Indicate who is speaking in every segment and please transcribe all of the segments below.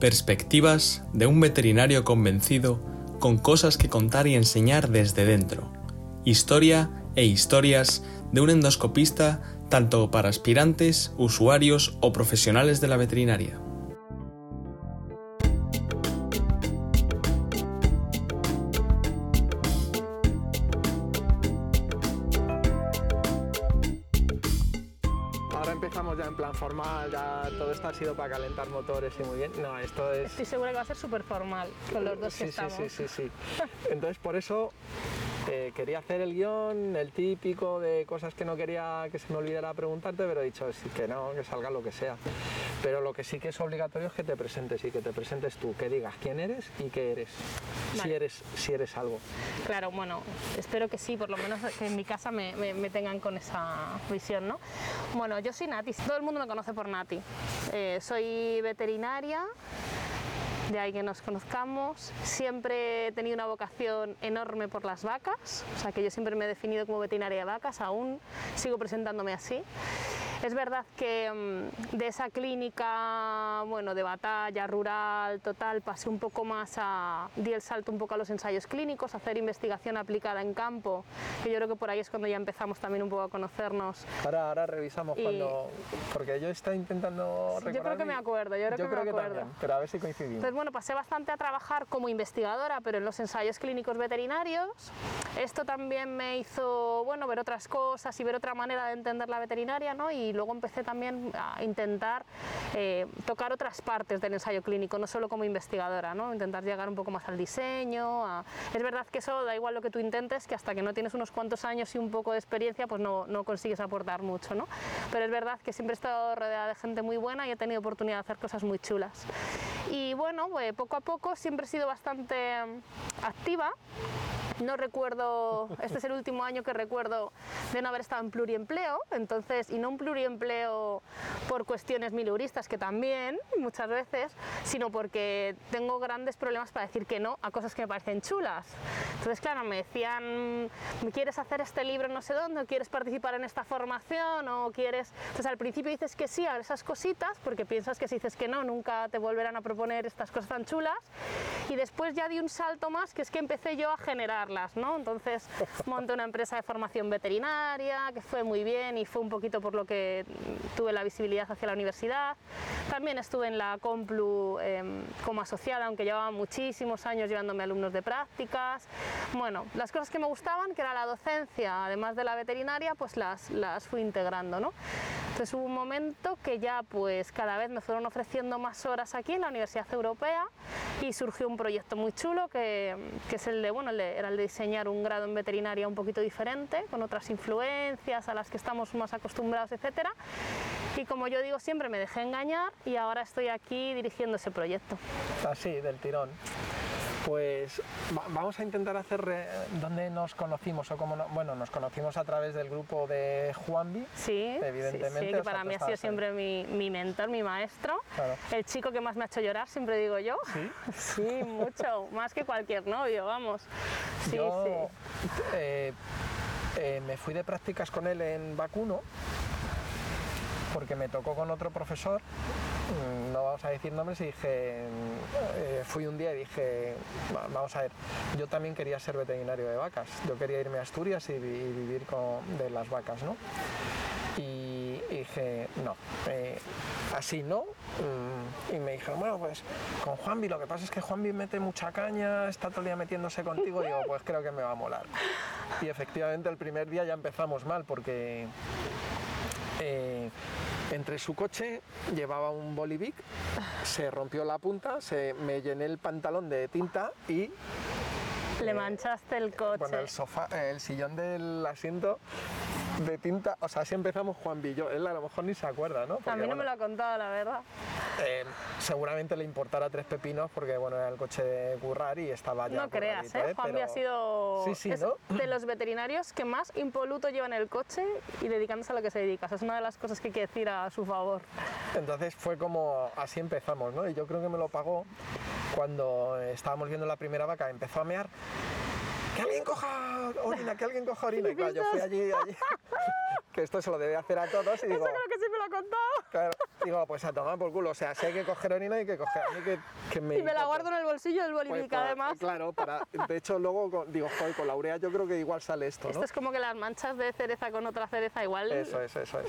Speaker 1: Perspectivas de un veterinario convencido con cosas que contar y enseñar desde dentro. Historia e historias de un endoscopista tanto para aspirantes, usuarios o profesionales de la veterinaria.
Speaker 2: Motores y muy bien. No, esto es...
Speaker 3: Estoy segura que va a ser súper formal con los dos
Speaker 2: sí,
Speaker 3: que
Speaker 2: sí,
Speaker 3: estamos.
Speaker 2: sí, sí, sí. Entonces por eso eh, quería hacer el guion, el típico de cosas que no quería que se me olvidara preguntarte, pero he dicho que no, que salga lo que sea. Pero lo que sí que es obligatorio es que te presentes y que te presentes tú, que digas quién eres y qué eres. Si eres, si eres algo.
Speaker 3: Claro, bueno, espero que sí, por lo menos que en mi casa me, me- me tengan con esa visión, ¿no? Bueno, yo soy Nati, todo el mundo me conoce por Nati. Eh, soy veterinaria, de ahí que nos conozcamos. Siempre he tenido una vocación enorme por las vacas, o sea que yo siempre me he definido como veterinaria de vacas, aún sigo presentándome así. Es verdad que mm, de esa clínica, bueno, de batalla rural, total, pasé un poco más a, di el salto un poco a los ensayos clínicos, a hacer investigación aplicada en campo, que yo creo que por ahí es cuando ya empezamos también un poco a conocernos.
Speaker 2: Ahora, ahora revisamos
Speaker 3: Y-
Speaker 2: cuando... Porque yo estaba intentando
Speaker 3: Yo creo que me acuerdo, yo creo que me acuerdo.
Speaker 2: también, pero a ver si coincidimos.
Speaker 3: Entonces, bueno, pasé bastante a trabajar como investigadora, pero en los ensayos clínicos veterinarios. Esto también me hizo, bueno, ver otras cosas y ver otra manera de entender la veterinaria, ¿no? Y luego empecé también a intentar eh, tocar otras partes del ensayo clínico, no solo como investigadora, ¿no? Intentar llegar un poco más al diseño. a- Es verdad que eso da igual lo que tú intentes, que hasta que no tienes unos cuantos años y un poco de experiencia, pues no, no consigues aportar mucho, ¿no? Pero es verdad que siempre he estado rodeada de gente muy buena y he tenido oportunidad de hacer cosas muy chulas. Y bueno, pues, poco a poco siempre he sido bastante mm, activa. No recuerdo, este es el último año que recuerdo de no haber estado en pluriempleo, entonces, y no un pluriempleo por cuestiones mileuristas, que también muchas veces, sino porque tengo grandes problemas para decir que no a cosas que me parecen chulas. Entonces, claro, me decían, ¿me quieres hacer este libro no sé dónde? ¿O quieres participar en esta formación? ¿O quieres...? Entonces, al principio dices que sí a esas cositas, porque piensas que si dices que no, nunca te volverán a proponer estas cosas tan chulas. Y después ya di un salto más, que es que empecé yo a generarlas, ¿no? Entonces, monté una empresa de formación veterinaria, que fue muy bien y fue un poquito por lo que tuve la visibilidad hacia la universidad. También estuve en la Complu em, como asociada, aunque llevaba muchísimos años llevándome alumnos de prácticas. Bueno, las cosas que me gustaban, que era la docencia, además de la veterinaria, pues las, las fui integrando, ¿no? Entonces hubo un momento que ya pues cada vez me fueron ofreciendo más horas aquí en la Universidad Europea y surgió un proyecto muy chulo que, que es el de, bueno, el de- era el de diseñar un grado en veterinaria un poquito diferente, con otras influencias a las que estamos más acostumbrados, etcétera. Y como yo digo siempre, me dejé engañar y ahora estoy aquí dirigiendo ese proyecto.
Speaker 2: Así, del tirón. Pues va- vamos a intentar hacer re- dónde nos conocimos o cómo no- bueno, nos conocimos a través del grupo de Juanvi.
Speaker 3: Sí,
Speaker 2: Evidentemente,
Speaker 3: sí, que para mí ha sido siempre mi, mi mentor, mi maestro,
Speaker 2: Claro.
Speaker 3: el chico que más me ha hecho llorar, siempre digo yo.
Speaker 2: Sí.
Speaker 3: Sí, mucho, más que cualquier novio, vamos. Sí,
Speaker 2: Yo
Speaker 3: sí.
Speaker 2: eh, eh, me fui de prácticas con él en Vacuno porque me tocó con otro profesor, mm, no vamos a decir nombres, y dije, eh, fui un día y dije, "Va- vamos a ver, yo también quería ser veterinario de vacas, yo quería irme a Asturias y, vi- y vivir con- de las vacas, ¿no? Y, y dije, no, eh, así no. Mm, Y me dijeron, bueno, pues con Juanvi, lo que pasa es que Juanvi mete mucha caña, está todo el día metiéndose contigo. Y digo, pues creo que me va a molar. Y efectivamente el primer día ya empezamos mal porque eh, entre su coche llevaba un bolivic, se rompió la punta, se, me llené el pantalón de tinta y
Speaker 3: Le manchaste el coche.
Speaker 2: bueno, el sofá, eh, el sillón del asiento de tinta, o sea, así empezamos Juan Villo, él a lo mejor ni se acuerda, ¿no?
Speaker 3: a
Speaker 2: Porque,
Speaker 3: mí no me lo ha contado, la verdad.
Speaker 2: eh, seguramente le importara tres pepinos porque, bueno, era el coche de currar y estaba ya
Speaker 3: No creas,
Speaker 2: curradito,
Speaker 3: ¿eh? Juanvi
Speaker 2: Pero-
Speaker 3: ha sido
Speaker 2: Sí, sí,
Speaker 3: es
Speaker 2: ¿no?
Speaker 3: de los veterinarios que más impoluto lleva en el coche y dedicándose a lo que se dedica. Esa es una de las cosas que hay que decir a su favor.
Speaker 2: Entonces fue como así empezamos, ¿no? Y yo creo que me lo pagó cuando estábamos viendo la primera vaca, empezó a mear. Que alguien coja orina, que alguien coja orina. Y claro, yo fui allí, allí, que esto se lo debe hacer a todos y digo,
Speaker 3: Eso creo que sí me lo ha contado.
Speaker 2: claro, digo, pues a tomar por culo. O sea, si hay que coger orina, hay que coger. Mí que, que me
Speaker 3: Y me la guardo en el bolsillo del
Speaker 2: Pues
Speaker 3: bolivic,
Speaker 2: para-
Speaker 3: además.
Speaker 2: Claro, para, de hecho luego con- digo, joder, con la urea yo creo que igual sale esto, ¿no?
Speaker 3: Esto es como que las manchas de cereza con otra cereza igual.
Speaker 2: Eso es, eso es.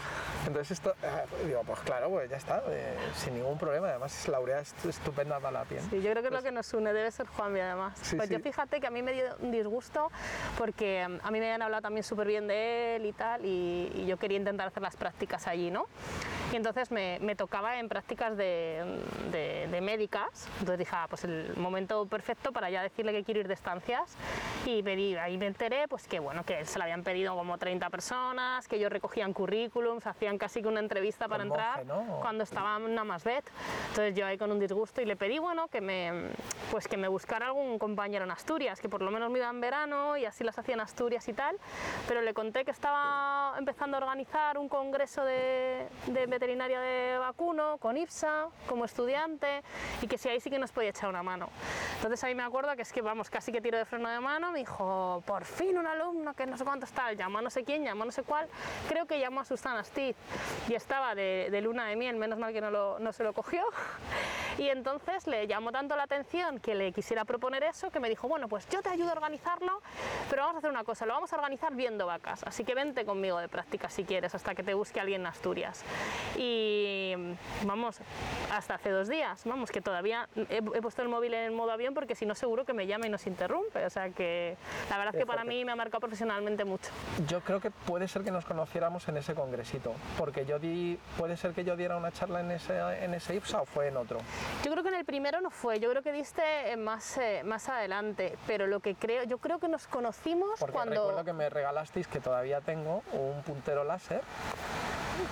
Speaker 2: Entonces esto, ah, digo, pues claro, pues ya está, eh, sin ningún problema. Además la urea es estupenda para la piel.
Speaker 3: Sí, yo creo que es lo que nos une, debe ser Juanvi además.
Speaker 2: Pues Sí,
Speaker 3: pues
Speaker 2: sí.
Speaker 3: yo fíjate que a mí me dio un disgusto porque mm, a mí me habían hablado también súper bien de él y tal, y, y yo quería intentar hacer las prácticas allí, ¿no? Y entonces me, me tocaba en prácticas de, de- de médicas, entonces dije, ah, pues el momento perfecto para ya decirle que quiero ir de estancias, y me di- ahí me enteré pues que bueno, que se le habían pedido como 30 personas, que ellos recogían currículums, hacían casi que una entrevista para
Speaker 2: Con
Speaker 3: entrar
Speaker 2: ¿no?
Speaker 3: cuando estaba en más vet. Entonces yo ahí con un disgusto y le pedí bueno que me pues que me buscara algún compañero en Asturias, que por lo menos me iba en verano y así las hacía en Asturias y tal, pero le conté que estaba empezando a organizar un congreso de, de veterinaria de vacuno con IPSA como estudiante y que si ahí sí que nos podía echar una mano. Entonces ahí me acuerdo que es que vamos, casi que tiro de freno de mano, me dijo, por fin un alumno que no sé cuánto está, llamó a no sé quién, llamó a no sé cuál, creo que llamó a Susana Stiz y estaba de, de luna de miel, menos mal que no, lo- no se lo cogió. Y entonces le llamó tanto la atención que le quisiera proponer eso que me dijo, bueno, pues yo te ayudo a organizarlo, pero vamos a hacer una cosa, lo vamos a organizar viendo vacas, así que vente conmigo de práctica si quieres, hasta que te busque alguien en Asturias. Y vamos, hasta hace dos días, vamos, que todavía he, he puesto el móvil en modo avión porque si no seguro que me llama y nos interrumpe, o sea que la verdad es que para mí me ha marcado profesionalmente mucho.
Speaker 2: Yo creo que puede ser que nos conociéramos en ese congresito, porque yo di, puede ser que yo diera una charla en ese, en ese IPSA o fue en otro.
Speaker 3: Yo creo que en el primero no fue, yo creo que diste eh, más, eh, más adelante, pero lo que creo, yo creo que nos conocimos
Speaker 2: Porque
Speaker 3: cuando...
Speaker 2: recuerdo que me regalasteis, que todavía tengo, un puntero láser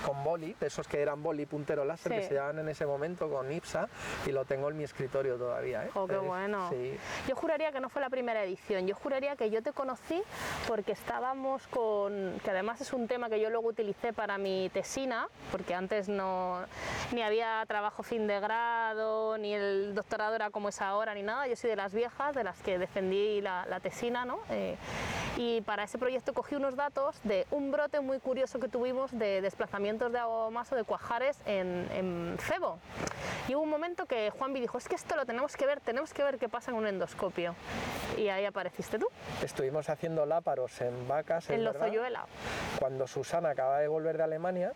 Speaker 2: con boli, de esos que eran boli puntero láser que
Speaker 3: Sí.
Speaker 2: se llamaban en ese momento con IPSA y lo tengo en mi escritorio todavía. ¿eh?
Speaker 3: Oh, qué
Speaker 2: Eh,
Speaker 3: bueno.
Speaker 2: Sí.
Speaker 3: Yo juraría que no fue la primera edición, yo juraría que yo te conocí porque estábamos con, que además es un tema que yo luego utilicé para mi tesina, porque antes no, ni había trabajo fin de grado, ni el doctorado era como es ahora, ni nada, yo soy de las viejas, de las que defendí la, la tesina, ¿no? Eh, y para ese proyecto cogí unos datos de un brote muy curioso que tuvimos de desplazamientos de aguamaso de cuajares en, en cebo. Y hubo un momento que Juanvi dijo, es que esto lo tenemos que ver, tenemos que ver qué pasa en un endoscopio. Y ahí apareciste tú,
Speaker 2: Estuvimos haciendo láparos en vacas.
Speaker 3: en Lozoyuela.
Speaker 2: Cuando Susana acaba de volver de Alemania,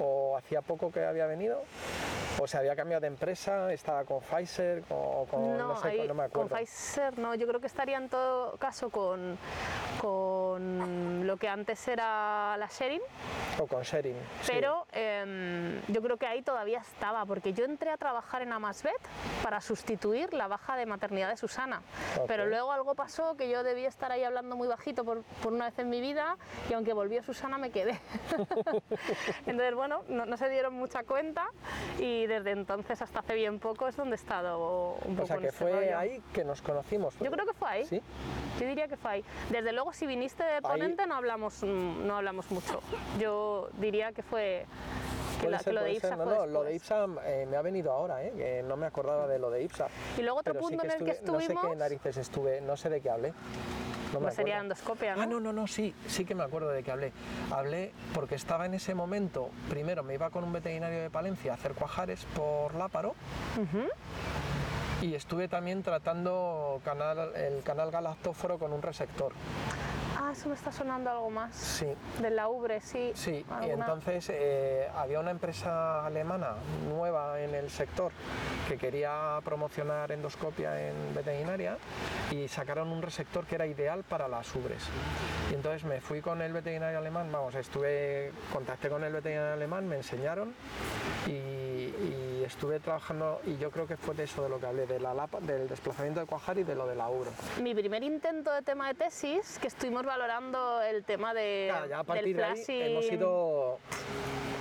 Speaker 2: o hacía poco que había venido, o se había cambiado de empresa, estaba con Pfizer, o con, no, sé,
Speaker 3: ahí
Speaker 2: no me
Speaker 3: con
Speaker 2: acuerdo.
Speaker 3: Pfizer no, yo creo que estaría en todo caso con, con lo que antes era la Sherin,
Speaker 2: O con Sherin. Sí.
Speaker 3: pero em, yo creo que ahí todavía estaba, porque yo entré a trabajar en Amasvet para sustituir la baja de maternidad de Susana.
Speaker 2: Ok.
Speaker 3: Pero luego algo pasó que yo debía estar ahí hablando muy bajito por, por una vez en mi vida y aunque volvió Susana me quedé. Entonces, bueno, no, no se dieron mucha cuenta y desde entonces hasta hace bien poco es donde he estado un poco
Speaker 2: O sea
Speaker 3: en
Speaker 2: que
Speaker 3: ese
Speaker 2: fue
Speaker 3: rollo.
Speaker 2: ahí que nos conocimos.
Speaker 3: Yo creo que fue ahí.
Speaker 2: Sí.
Speaker 3: Yo diría que fue ahí. Desde luego, si viniste de ponente, no hablamos, no hablamos mucho. Yo diría que fue que, que lo de IPSA
Speaker 2: ser. No,
Speaker 3: fue
Speaker 2: no, lo de. IPSA eh, me ha venido ahora, eh, que no me acordaba de lo de IPSA.
Speaker 3: Y luego otro
Speaker 2: Pero sí
Speaker 3: punto en el que
Speaker 2: estuve- No sé
Speaker 3: estuvimos,
Speaker 2: qué narices estuve, no sé de qué hablé. No me
Speaker 3: sería endoscopia, ¿no?
Speaker 2: Ah, no, no, no, sí, sí que me acuerdo de qué hablé. Hablé porque estaba en ese momento, primero me iba con un veterinario de Palencia a hacer cuajares por Láparo y estuve también tratando canal, el canal galactóforo con un resector.
Speaker 3: Ah, eso me está sonando algo más.
Speaker 2: Sí,
Speaker 3: De la Ubre, sí.
Speaker 2: Sí, y
Speaker 3: Alguna-
Speaker 2: entonces eh, había una empresa alemana nueva en el sector que quería promocionar endoscopia en veterinaria y sacaron un resector que era ideal para las ubres. Y entonces me fui con el veterinario alemán, vamos, estuve, contacté con el veterinario alemán, me enseñaron y, y estuve trabajando y yo creo que fue de eso de lo que hablé, de la del desplazamiento de cuajar y de lo de la ubre.
Speaker 3: Mi primer intento de tema de tesis, que estuvimos valorando el tema de,
Speaker 2: Claro, ya a
Speaker 3: del
Speaker 2: partir de ahí hemos ido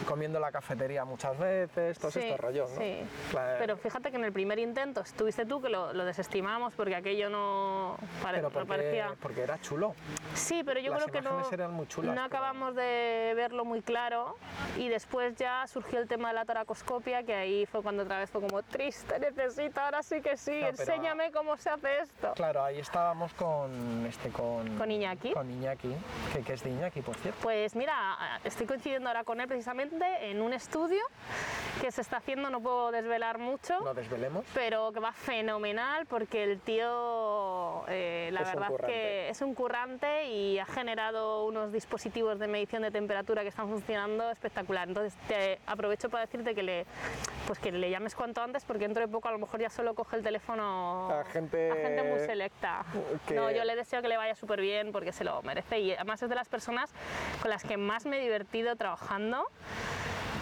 Speaker 2: comiendo en la cafetería muchas veces, todos
Speaker 3: Sí,
Speaker 2: estos rollos, ¿no?
Speaker 3: sí.
Speaker 2: Claro.
Speaker 3: Pero fíjate que en el primer intento estuviste tú que lo, lo desestimamos porque aquello no, pare-
Speaker 2: Pero
Speaker 3: no
Speaker 2: porque,
Speaker 3: parecía.
Speaker 2: porque era chulo.
Speaker 3: Sí, pero yo
Speaker 2: Las
Speaker 3: creo que no,
Speaker 2: eran muy chulas,
Speaker 3: no
Speaker 2: pero-
Speaker 3: acabamos de verlo muy claro y después ya surgió el tema de la toracoscopia que ahí fue cuando otra vez fue como triste, necesito, ahora sí que sí,
Speaker 2: No, pero-
Speaker 3: enséñame cómo se hace esto.
Speaker 2: Claro, ahí estábamos con este con,
Speaker 3: Con Iñaki.
Speaker 2: Con Iñaki, que, que es de Iñaki, por cierto.
Speaker 3: Pues mira, estoy coincidiendo ahora con él precisamente en un estudio que se está haciendo, no puedo desvelar mucho.
Speaker 2: No desvelemos.
Speaker 3: pero que va fenomenal porque el tío, eh, la
Speaker 2: Es
Speaker 3: verdad
Speaker 2: currante.
Speaker 3: que es un currante y ha generado unos dispositivos de medición de temperatura que están funcionando espectacular. Entonces te aprovecho para decirte que le, pues que le llames cuanto antes porque dentro de poco a lo mejor ya solo coge el teléfono
Speaker 2: A gente-
Speaker 3: a gente muy selecta.
Speaker 2: que-
Speaker 3: No, yo le deseo que le vaya súper bien porque se lo merece y además es de las personas con las que más me he divertido trabajando.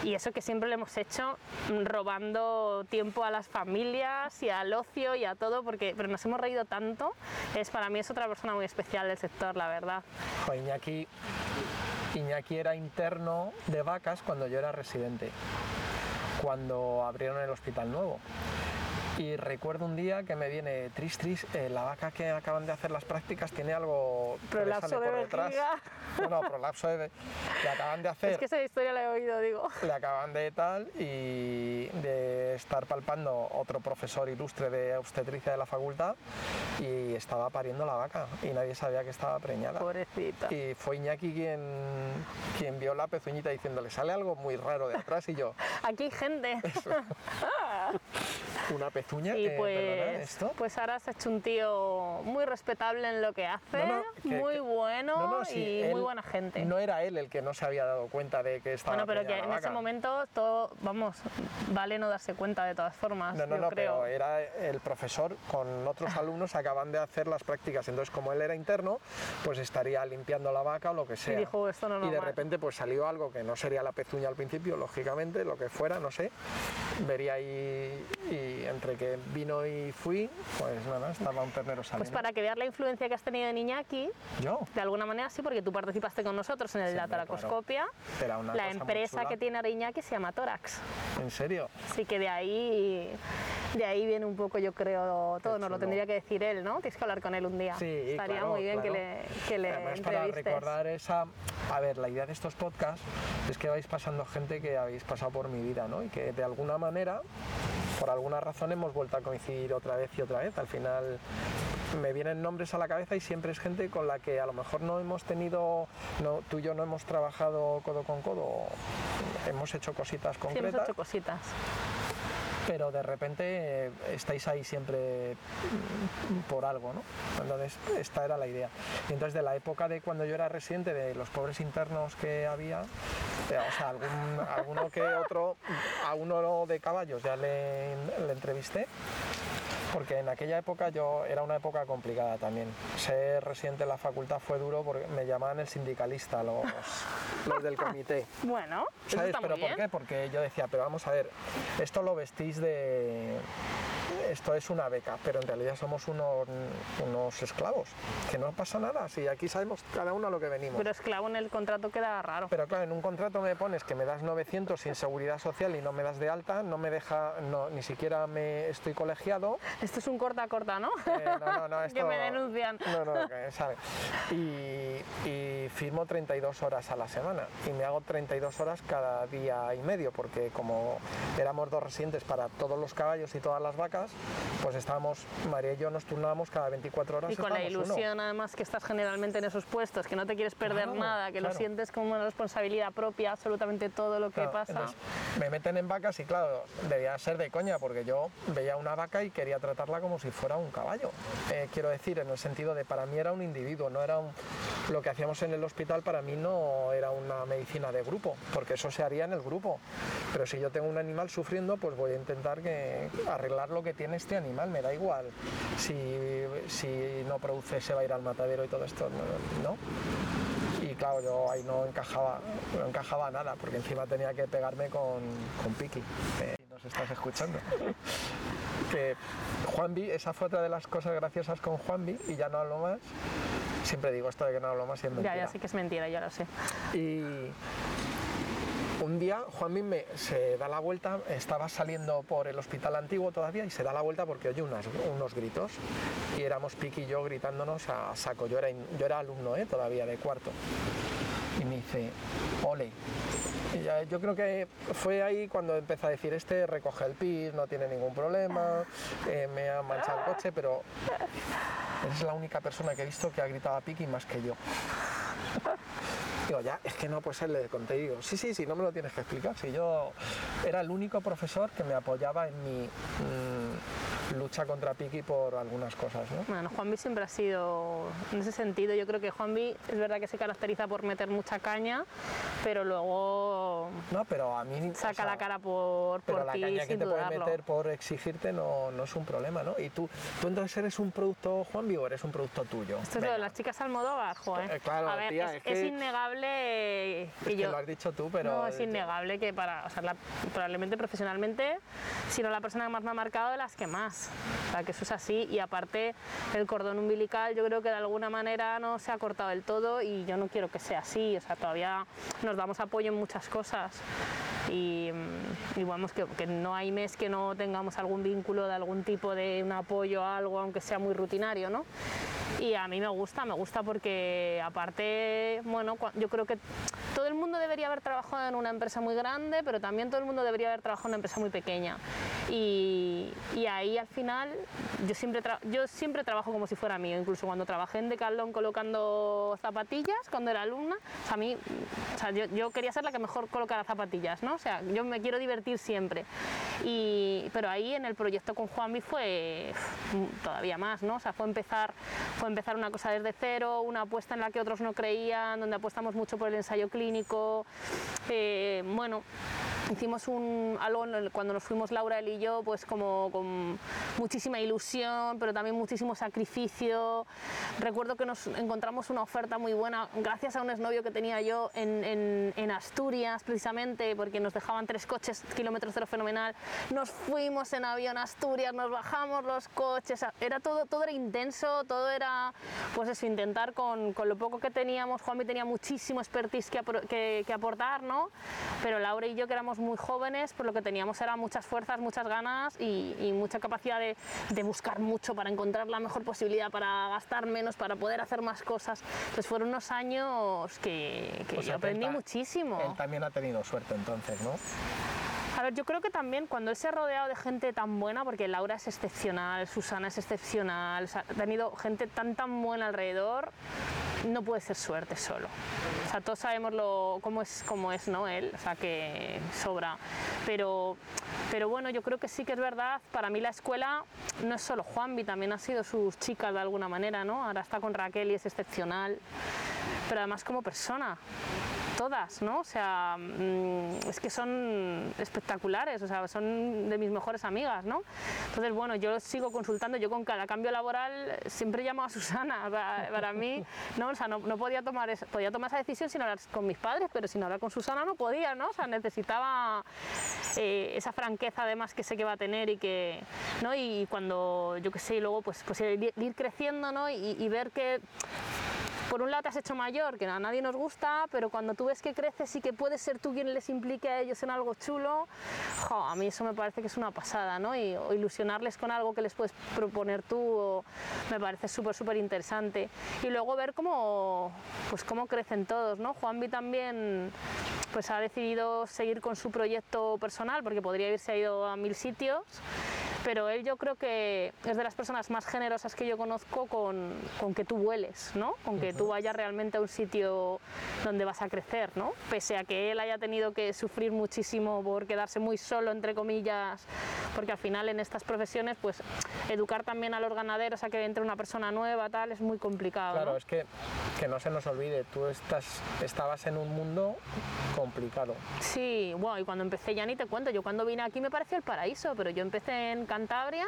Speaker 3: Y eso que siempre lo hemos hecho robando tiempo a las familias y al ocio y a todo, porque, pero nos hemos reído tanto. Es, para mí es otra persona muy especial del sector, la verdad.
Speaker 2: Iñaki, Iñaki era interno de vacas cuando yo era residente, cuando abrieron el hospital nuevo. Y recuerdo un día que me viene tris tris, eh, la vaca que acaban de hacer las prácticas tiene algo que le
Speaker 3: Prolapso
Speaker 2: sale
Speaker 3: de
Speaker 2: por detrás.
Speaker 3: vejiga.
Speaker 2: No, no, prolapso de le acaban de hacer
Speaker 3: Es que esa historia la he oído, digo.
Speaker 2: le acaban de tal y de estar palpando otro profesor ilustre de obstetricia de la facultad y estaba pariendo la vaca y nadie sabía que estaba preñada.
Speaker 3: Pobrecita.
Speaker 2: Y fue Iñaki quien, quien vio la pezuñita diciéndole, sale algo muy raro de atrás y yo,
Speaker 3: Aquí hay gente.
Speaker 2: Una pezuña,
Speaker 3: Y
Speaker 2: eh, perdona,
Speaker 3: pues,
Speaker 2: ¿esto?
Speaker 3: pues ahora se ha hecho un tío muy respetable en lo que hace,
Speaker 2: No, no, que-
Speaker 3: muy bueno
Speaker 2: no, no, sí,
Speaker 3: y muy buena gente.
Speaker 2: No era él el que no se había dado cuenta de que estaba
Speaker 3: bueno, pero que en ese momento todo, vamos, vale no darse cuenta de todas formas.
Speaker 2: No, no,
Speaker 3: yo
Speaker 2: no,
Speaker 3: creo.
Speaker 2: pero era el profesor con otros alumnos acaban de hacer las prácticas. Entonces, como él era interno, pues estaría limpiando la vaca o lo que sea.
Speaker 3: dijo, "Esto no es
Speaker 2: Y de
Speaker 3: normal".
Speaker 2: repente, pues salió algo que no sería la pezuña al principio, lógicamente, lo que fuera, no sé. Vería ahí, y entre que vino y fui, pues nada, estaba un ternero saliendo.
Speaker 3: Pues para que veas la influencia que has tenido en Iñaki,
Speaker 2: Yo.
Speaker 3: de alguna manera sí, porque tú participaste con nosotros en el de la
Speaker 2: claro.
Speaker 3: taracoscopia.
Speaker 2: Era una
Speaker 3: La empresa que tiene ahora Iñaki se llama Tórax.
Speaker 2: ¿En serio?
Speaker 3: Así que de ahí, de ahí viene un poco, yo creo, todo. Nos lo tendría que decir él, ¿no? Tienes que hablar con él un día.
Speaker 2: Sí,
Speaker 3: Estaría
Speaker 2: claro,
Speaker 3: muy bien que
Speaker 2: claro.
Speaker 3: le, que le
Speaker 2: Además, para recordar esa... A ver, la idea de estos podcasts es que vais pasando gente que habéis pasado por mi vida, ¿no? Y que de alguna manera, por alguna razón, hemos vuelto a coincidir otra vez y otra vez. Al final me vienen nombres a la cabeza y siempre es gente con la que a lo mejor no hemos tenido, no, tú y yo no hemos trabajado codo con codo, hemos hecho cositas
Speaker 3: Sí, hemos
Speaker 2: concretas,
Speaker 3: hecho cositas.
Speaker 2: Pero de repente eh, estáis ahí siempre mm, por algo, ¿no? Entonces, esta era la idea. Y entonces, de la época de cuando yo era residente, de los pobres internos que había, eh, o sea, algún, alguno que otro, a uno de caballos ya le, le entrevisté. Porque en aquella época yo era una época complicada también. Ser residente en la facultad fue duro porque me llamaban el sindicalista, los, los del comité.
Speaker 3: Bueno, eso
Speaker 2: ¿Sabes?
Speaker 3: está
Speaker 2: ¿Pero
Speaker 3: muy
Speaker 2: por
Speaker 3: bien.
Speaker 2: qué? Porque yo decía, pero vamos a ver, esto lo vestís de... Esto es una beca, pero en realidad somos unos, unos esclavos, que no pasa nada, si aquí sabemos cada uno a lo que venimos.
Speaker 3: Pero esclavo en el contrato queda raro.
Speaker 2: Pero claro, en un contrato me pones que me das 900 sin seguridad social y no me das de alta, no me deja, no, ni siquiera me estoy colegiado.
Speaker 3: Esto es un corta corta, ¿no?
Speaker 2: Eh, no, no, no, esto-
Speaker 3: que me denuncian.
Speaker 2: No, no, que, ¿sabe? Y, y firmo 32 horas a la semana y me hago 32 horas cada día y medio porque como éramos dos residentes para todos los caballos y todas las vacas, pues estábamos, María y yo nos turnábamos cada 24 horas.
Speaker 3: Y con la
Speaker 2: estábamos uno.
Speaker 3: ilusión además que estás generalmente en esos puestos, que no te quieres perder
Speaker 2: Claro,
Speaker 3: nada, que lo
Speaker 2: claro.
Speaker 3: sientes como una responsabilidad propia, absolutamente todo lo que
Speaker 2: Claro,
Speaker 3: pasa.
Speaker 2: entonces, me meten en vacas y claro, debía ser de coña porque yo veía una vaca y quería tratarla como si fuera un caballo. Eh, quiero decir, en el sentido de para mí era un individuo, no era un... Lo que hacíamos en el hospital para mí no era una medicina de grupo, porque eso se haría en el grupo. Pero si yo tengo un animal sufriendo, pues voy a intentar que arreglar lo que tiene este animal, me da igual. Si, si no produce, se va a ir al matadero y todo esto, no. ¿no? y claro, yo ahí no encajaba, no encajaba nada, porque encima tenía que pegarme con, con Piki. Eh, nos estás escuchando. que Juanvi, esa fue otra de las cosas graciosas con Juanvi, y ya no hablo más. Siempre digo esto de que no hablo más y es
Speaker 3: ya,
Speaker 2: mentira.
Speaker 3: ya sé que es mentira, ya lo sé.
Speaker 2: Y un día Juanmi me, se da la vuelta, estaba saliendo por el hospital antiguo todavía y se da la vuelta porque oye unos gritos y éramos Piqui y yo gritándonos a saco. Yo era, yo era alumno ¿eh? todavía de cuarto. y me dice, ole. Yo creo que fue ahí cuando empezó a decir, este recoge el pis, no tiene ningún problema, eh, me ha manchado el coche, pero eres la única persona que he visto que ha gritado a Piki más que yo. Digo, ya, es que no, pues él le conté digo, sí, sí, sí, no me lo tienes que explicar. Si yo era el único profesor que me apoyaba en mi mm, lucha contra Piki por algunas cosas, ¿no?
Speaker 3: Bueno, Juanvi siempre ha sido, en ese sentido, yo creo que Juanvi es verdad que se caracteriza por meter mucha caña, pero luego
Speaker 2: No, pero a mí... o
Speaker 3: saca
Speaker 2: sea,
Speaker 3: la cara por,
Speaker 2: Pero
Speaker 3: por
Speaker 2: la
Speaker 3: ti
Speaker 2: caña que
Speaker 3: sin
Speaker 2: puede
Speaker 3: dudarlo.
Speaker 2: meter por exigirte no, no es un problema, ¿no? Y tú, tú entonces eres un producto Juanvi o eres un producto tuyo.
Speaker 3: Esto es lo de las chicas Almodóvar, joder.
Speaker 2: Eh, claro,
Speaker 3: a ver,
Speaker 2: tía,
Speaker 3: es,
Speaker 2: es que-
Speaker 3: es innegable que
Speaker 2: Es que
Speaker 3: yo...
Speaker 2: lo has dicho tú, pero...
Speaker 3: no, es innegable que para, o sea, la- probablemente profesionalmente, si no la persona que más me ha marcado, de las que más. O sea, que eso es así. Y aparte, el cordón umbilical yo creo que de alguna manera no se ha cortado del todo y yo no quiero que sea así. O sea, todavía nos damos apoyo en muchas cosas. Y, mm, y vamos, que, que no hay mes que no tengamos algún vínculo de algún tipo de un apoyo a algo, aunque sea muy rutinario, ¿no? Y a mí me gusta, me gusta porque aparte, bueno, yo creo que todo el mundo debería haber trabajado en una empresa muy grande, pero también todo el mundo debería haber trabajado en una empresa muy pequeña. Y, y ahí al final yo siempre, yo siempre trabajo como si fuera mío, incluso cuando trabajé en Decathlon colocando zapatillas, cuando era alumna, o sea, a mí, o sea, yo, yo quería ser la que mejor colocara zapatillas, ¿no? O sea, yo me quiero divertir siempre. Y, pero ahí en el proyecto con Juanvi fue uf, todavía más, ¿no? O sea, fue empezar, fue empezar una cosa desde cero, una apuesta en la que otros no creían, donde apostamos mucho por el ensayo clínico. Eh, bueno, hicimos un, algo cuando nos fuimos Laura, él y yo, pues como con muchísima ilusión, pero también muchísimo sacrificio. Recuerdo que nos encontramos una oferta muy buena gracias a un exnovio que tenía yo en, en- en Asturias, precisamente, porque nos dejaban tres coches, kilómetros cero fenomenal. Nos fuimos en avión a Asturias, nos bajamos los coches, era todo, todo era intenso, todo era, pues eso, intentar con, con lo poco que teníamos. Juanmi tenía muchísimo expertise que, que- que aportar, ¿no? Pero Laura y yo, que éramos muy jóvenes, pues lo que teníamos era muchas fuerzas, muchas ganas y, y mucha capacidad de, de buscar mucho para encontrar la mejor posibilidad, para gastar menos, para poder hacer más cosas. Entonces fueron unos años que, que
Speaker 2: O sea,
Speaker 3: yo aprendí
Speaker 2: él
Speaker 3: muchísimo.
Speaker 2: Él también ha tenido suerte entonces, ¿no?
Speaker 3: A ver, yo creo que también cuando él se ha rodeado de gente tan buena, porque Laura es excepcional, Susana es excepcional, ha tenido gente tan tan buena alrededor, no puede ser suerte solo. O sea, todos sabemos lo, cómo, es, cómo es, ¿no? Él, o sea, que sobra. Pero, pero bueno, yo creo que sí que es verdad, para mí la escuela no es solo Juanvi, también ha sido sus chicas de alguna manera, ¿no? Ahora está con Raquel y es excepcional, pero además como persona todas, ¿no? O sea, mm, es que son espectaculares, o sea, son de mis mejores amigas, ¿no? Entonces, bueno, yo sigo consultando, yo con cada cambio laboral siempre llamo a Susana, para, mí, ¿no? O sea, no, podía, tomar esa, podía tomar esa decisión sin hablar con mis padres, pero sin hablar con Susana no podía, ¿no? O sea, necesitaba eh, esa franqueza además que sé que va a tener y que, ¿no? Y cuando, yo qué sé, y luego pues, pues ir, creciendo, ¿no? Y ver que por un lado te has hecho mayor, que a nadie nos gusta, pero cuando tú ves que creces y que puedes ser tú quien les implique a ellos en algo chulo, a mí eso me parece que es una pasada, ¿no? Y o ilusionarles con algo que les puedes proponer tú, o- me parece súper, súper interesante. Y luego ver cómo, pues cómo crecen todos, ¿no? Juanvi también pues ha decidido seguir con su proyecto personal, porque podría haberse ido a mil sitios, pero él yo creo que es de las personas más generosas que yo conozco con, con que tú vueles, ¿no? Con que tú vayas realmente a un sitio donde vas a crecer, ¿no? Pese a que él haya tenido que sufrir muchísimo por quedarse muy solo, entre comillas, porque al final en estas profesiones, pues educar también a los ganaderos a que entre una persona nueva, tal, es muy complicado,
Speaker 2: Claro,
Speaker 3: ¿no?
Speaker 2: es que, que no se nos olvide, tú estás, estabas en un mundo complicado.
Speaker 3: Sí, bueno, y cuando empecé ya ni te cuento, yo cuando vine aquí me pareció el paraíso, pero yo empecé en Cantabria.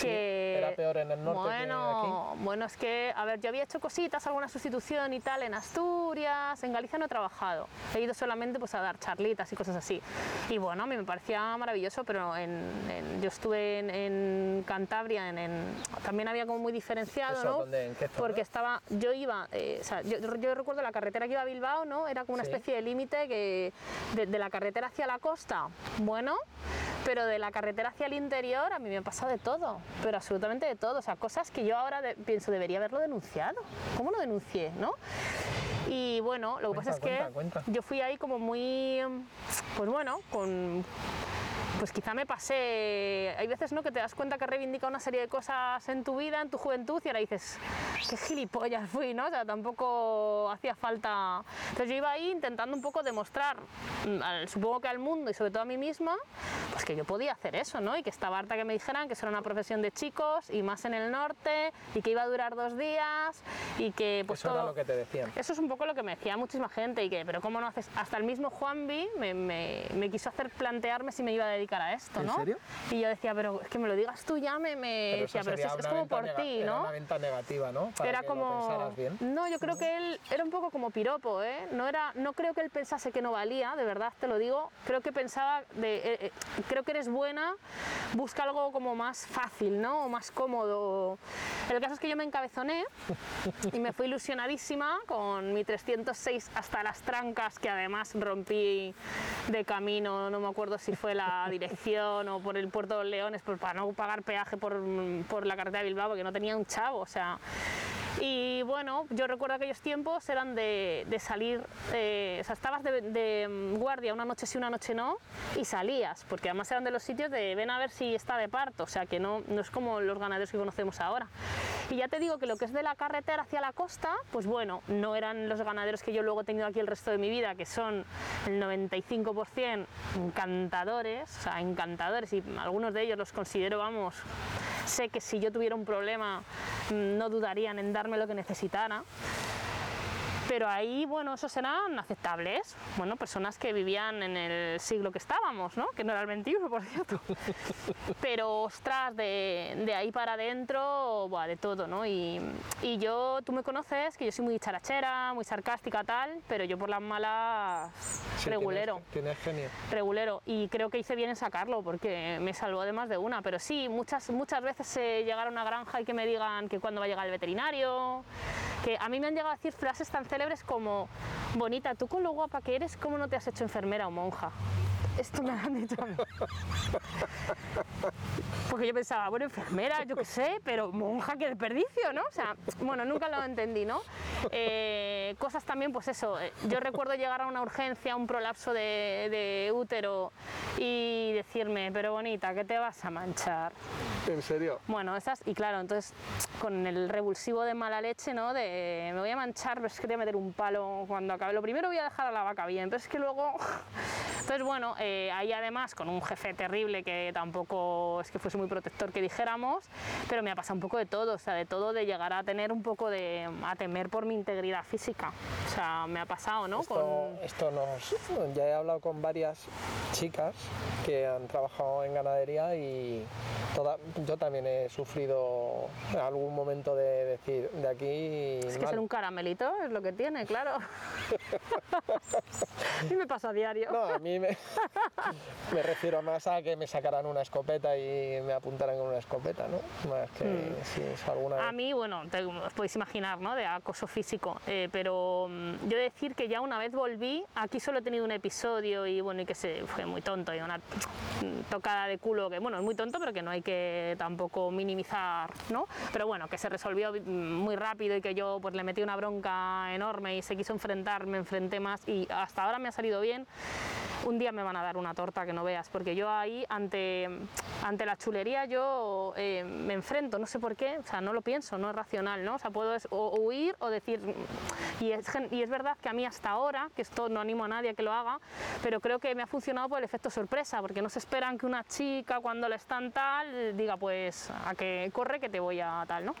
Speaker 2: Sí, era peor en el norte que
Speaker 3: bueno, Bueno, es que, a ver, yo había hecho cositas, alguna sustitución y tal en Asturias, en Galicia no he trabajado, he ido solamente pues a dar charlitas y cosas así. Y bueno, a mí me parecía maravilloso, pero en, en- yo estuve en, en Cantabria, también había como muy diferenciado,
Speaker 2: ¿Eso
Speaker 3: ¿no?
Speaker 2: dónde, en qué zona?
Speaker 3: Porque estaba, yo iba, eh, o sea, yo, yo recuerdo la carretera que iba a Bilbao, ¿no? Era como una
Speaker 2: Sí.
Speaker 3: especie de límite que de, de la carretera hacia la costa, bueno, pero de la carretera hacia el interior a mí me ha pasado de todo. pero absolutamente de todo. O sea, cosas que yo ahora de- pienso, debería haberlo denunciado. ¿Cómo lo denuncié, no? Y bueno, lo que
Speaker 2: Cuenta,
Speaker 3: pasa es que
Speaker 2: cuenta.
Speaker 3: yo fui ahí como muy, pues bueno, con pues quizá me pasé. Hay veces ¿no? que te das cuenta que reivindica una serie de cosas en tu vida, en tu juventud, y ahora dices, qué gilipollas fui, ¿no? O sea, tampoco hacía falta. Entonces yo iba ahí intentando un poco demostrar, mm, al- supongo que al mundo y sobre todo a mí misma, pues que yo podía hacer eso, ¿no? Y que estaba harta que me dijeran que eso era una profesión de chicos y más en el norte, y que iba a durar dos días, y que pues
Speaker 2: Eso era
Speaker 3: todo-
Speaker 2: lo que te decían.
Speaker 3: eso es un poco lo que me decía muchísima gente y que, pero ¿cómo no haces? Hasta el mismo Juanvi me, me, me quiso hacer plantearme si me iba a dedicar a esto,
Speaker 2: ¿En
Speaker 3: ¿no?
Speaker 2: serio?
Speaker 3: Y yo decía, pero es que me lo digas tú ya, me, me
Speaker 2: Pero
Speaker 3: decía, pero eso es, es como por ti,
Speaker 2: era
Speaker 3: ¿no?
Speaker 2: una venta negativa, ¿no? Para
Speaker 3: era
Speaker 2: que lo
Speaker 3: como
Speaker 2: pensaras bien.
Speaker 3: no yo creo que él era un poco como piropo ¿eh? no era no creo que él pensase que no valía de verdad te lo digo creo que pensaba de eh, eh, creo que eres buena busca algo como más fácil no o más cómodo el caso es que yo me encabezoné y me fui ilusionadísima con mi 306 hasta las trancas que además rompí de camino no me acuerdo si fue la dirección o por el puerto de los Leones pues para no pagar peaje por, por la carretera de Bilbao porque no tenía un chavo o sea y bueno, yo recuerdo aquellos tiempos eran de, de salir, eh, o sea, estabas de, de, mm, guardia una noche sí, una noche no, y salías, porque además eran de los sitios de ven a ver si está de parto, o sea, que no, no es como los ganaderos que conocemos ahora. Y ya te digo que lo que es de la carretera hacia la costa, pues bueno, no eran los ganaderos que yo luego he tenido aquí el resto de mi vida, que son el 95% encantadores, o sea, encantadores, y algunos de ellos los considero, vamos, sé que si yo tuviera un problema mm, no dudarían en darme lo que necesitara. Pero ahí, bueno, esos eran aceptables. Bueno, personas que vivían en el siglo que estábamos, ¿no? Que no era el 21, por cierto. Pero, ostras, de, de ahí para adentro, buah, de todo, ¿no? Y, y yo, tú me conoces, que yo soy muy charachera, muy sarcástica, tal, pero yo por las malas,
Speaker 2: Sí,
Speaker 3: regulero
Speaker 2: Tienes, tienes genio.
Speaker 3: regulero y creo que hice bien en sacarlo porque me salvó de más de una pero sí muchas muchas veces eh, llegar a una granja y que me digan que cuándo va a llegar el veterinario que a mí me han llegado a decir frases tan célebres como bonita. Tú con lo guapa que eres cómo no te has hecho enfermera o monja esto me lo han dicho a mí. Porque yo pensaba, bueno, enfermera, yo qué sé, pero monja, qué desperdicio, ¿no? O sea, bueno, nunca lo entendí, ¿no? Eh, cosas también, pues eso, eh, yo recuerdo llegar a una urgencia, un prolapso de, de útero y decirme, pero bonita, ¿qué te vas a manchar?
Speaker 2: ¿En serio?
Speaker 3: Bueno, esas, y claro, entonces con el revulsivo de mala leche, ¿no? De me voy a manchar, pero es que te voy a meter un palo cuando acabe. Lo primero voy a dejar a la vaca bien, pero es que luego. Entonces, bueno, eh, ahí además con un jefe terrible que tampoco es que fuese muy protector que dijéramos, pero me ha pasado un poco de todo, o sea, de todo de llegar a tener un poco de. a temer por mi integridad física. O sea, me ha pasado, ¿no?
Speaker 2: Esto, esto nos, ya he hablado con varias chicas que han trabajado en ganadería y toda, yo también he sufrido algún momento de decir de aquí
Speaker 3: Es que
Speaker 2: mal.
Speaker 3: ser un caramelito es lo que tiene, claro. y me pasa a diario.
Speaker 2: No, a mí me, me refiero más a que me sacaran una escopeta y me apuntaran con una escopeta, ¿no? Más que si es alguna
Speaker 3: Mm. A mí, bueno, te- os podéis imaginar, ¿no? De acoso físico, eh, pero mm, yo decir que ya una vez volví, aquí solo he tenido un episodio y bueno, y que se fue muy tonto y una tocada de culo que, bueno, es muy tonto, pero que no hay que tampoco minimizar, ¿no? Pero bueno, que se resolvió mm, muy rápido y que yo pues le metí una bronca enorme y se quiso enfrentar, me enfrenté más y hasta ahora me ha salido bien. Un día me van a dar una torta que no veas, porque yo ahí ante, ante la chulería yo eh, me enfrento, no sé por qué, o sea, no lo pienso, no es racional, ¿no? O sea, puedo es- o huir o decir, y es, y es verdad que a mí hasta ahora, que esto no animo a nadie a que lo haga, pero creo que me ha funcionado por el efecto sorpresa, porque no se esperan que una chica cuando le están tal diga, pues, a que corre que te voy a tal, ¿no?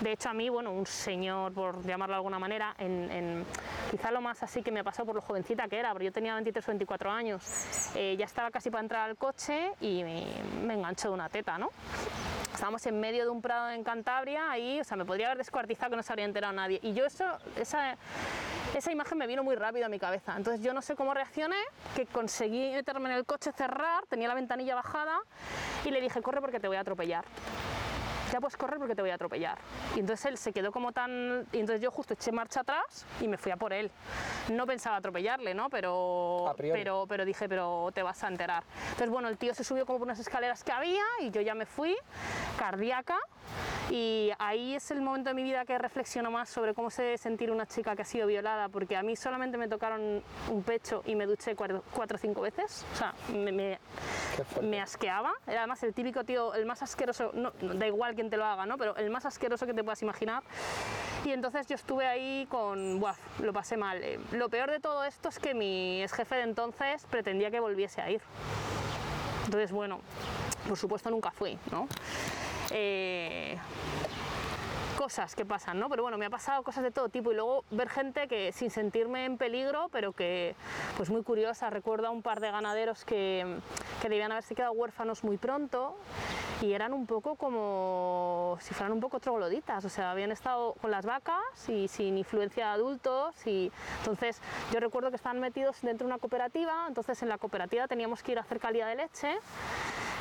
Speaker 3: De hecho, a mí, bueno, un señor, por llamarlo de alguna manera, en, en- quizá lo más así que me pasado por lo jovencita que era, pero yo tenía 23 o 24 años, eh, ya estaba casi para entrar al coche y me, enganchó de una teta, ¿no? Estábamos en medio de un prado en Cantabria, ahí, o sea, me podría haber descuartizado que no se habría enterado nadie. Y yo eso, esa, esa imagen me vino muy rápido a mi cabeza. Entonces yo no sé cómo reaccioné, que conseguí meterme en el coche, cerrar, tenía la ventanilla bajada y le dije, corre porque te voy a atropellar. Ya puedes correr porque te voy a atropellar. Y entonces él se quedó como tan... Y entonces yo justo eché marcha atrás y me fui a por él. No pensaba atropellarle, ¿no? Pero, pero, pero dije, pero te vas a enterar. Entonces, bueno, el tío se subió como por unas escaleras que había y yo ya me fui, cardíaca. Y ahí es el momento de mi vida que reflexiono más sobre cómo se debe sentir una chica que ha sido violada, porque a mí solamente me tocaron un pecho y me duché cuatro, cuatro o cinco veces. O sea, me, me- me asqueaba. Era además el típico tío, el más asqueroso, no, da igual quién te lo haga, ¿no? Pero el más asqueroso que te puedas imaginar. Y entonces yo estuve ahí con, buah, lo pasé mal. Eh, Lo peor de todo esto es que mi ex jefe de entonces pretendía que volviese a ir. Entonces, bueno, por supuesto nunca fui, ¿no? Eh, cosas que pasan, ¿no? Pero bueno, me ha pasado cosas de todo tipo y luego ver gente que sin sentirme en peligro, pero que pues muy curiosa. Recuerdo a un par de ganaderos que, que debían haberse quedado huérfanos muy pronto y eran un poco como si fueran un poco trogloditas, o sea, habían estado con las vacas y sin influencia de adultos y entonces yo recuerdo que estaban metidos dentro de una cooperativa, entonces en la cooperativa teníamos que ir a hacer calidad de leche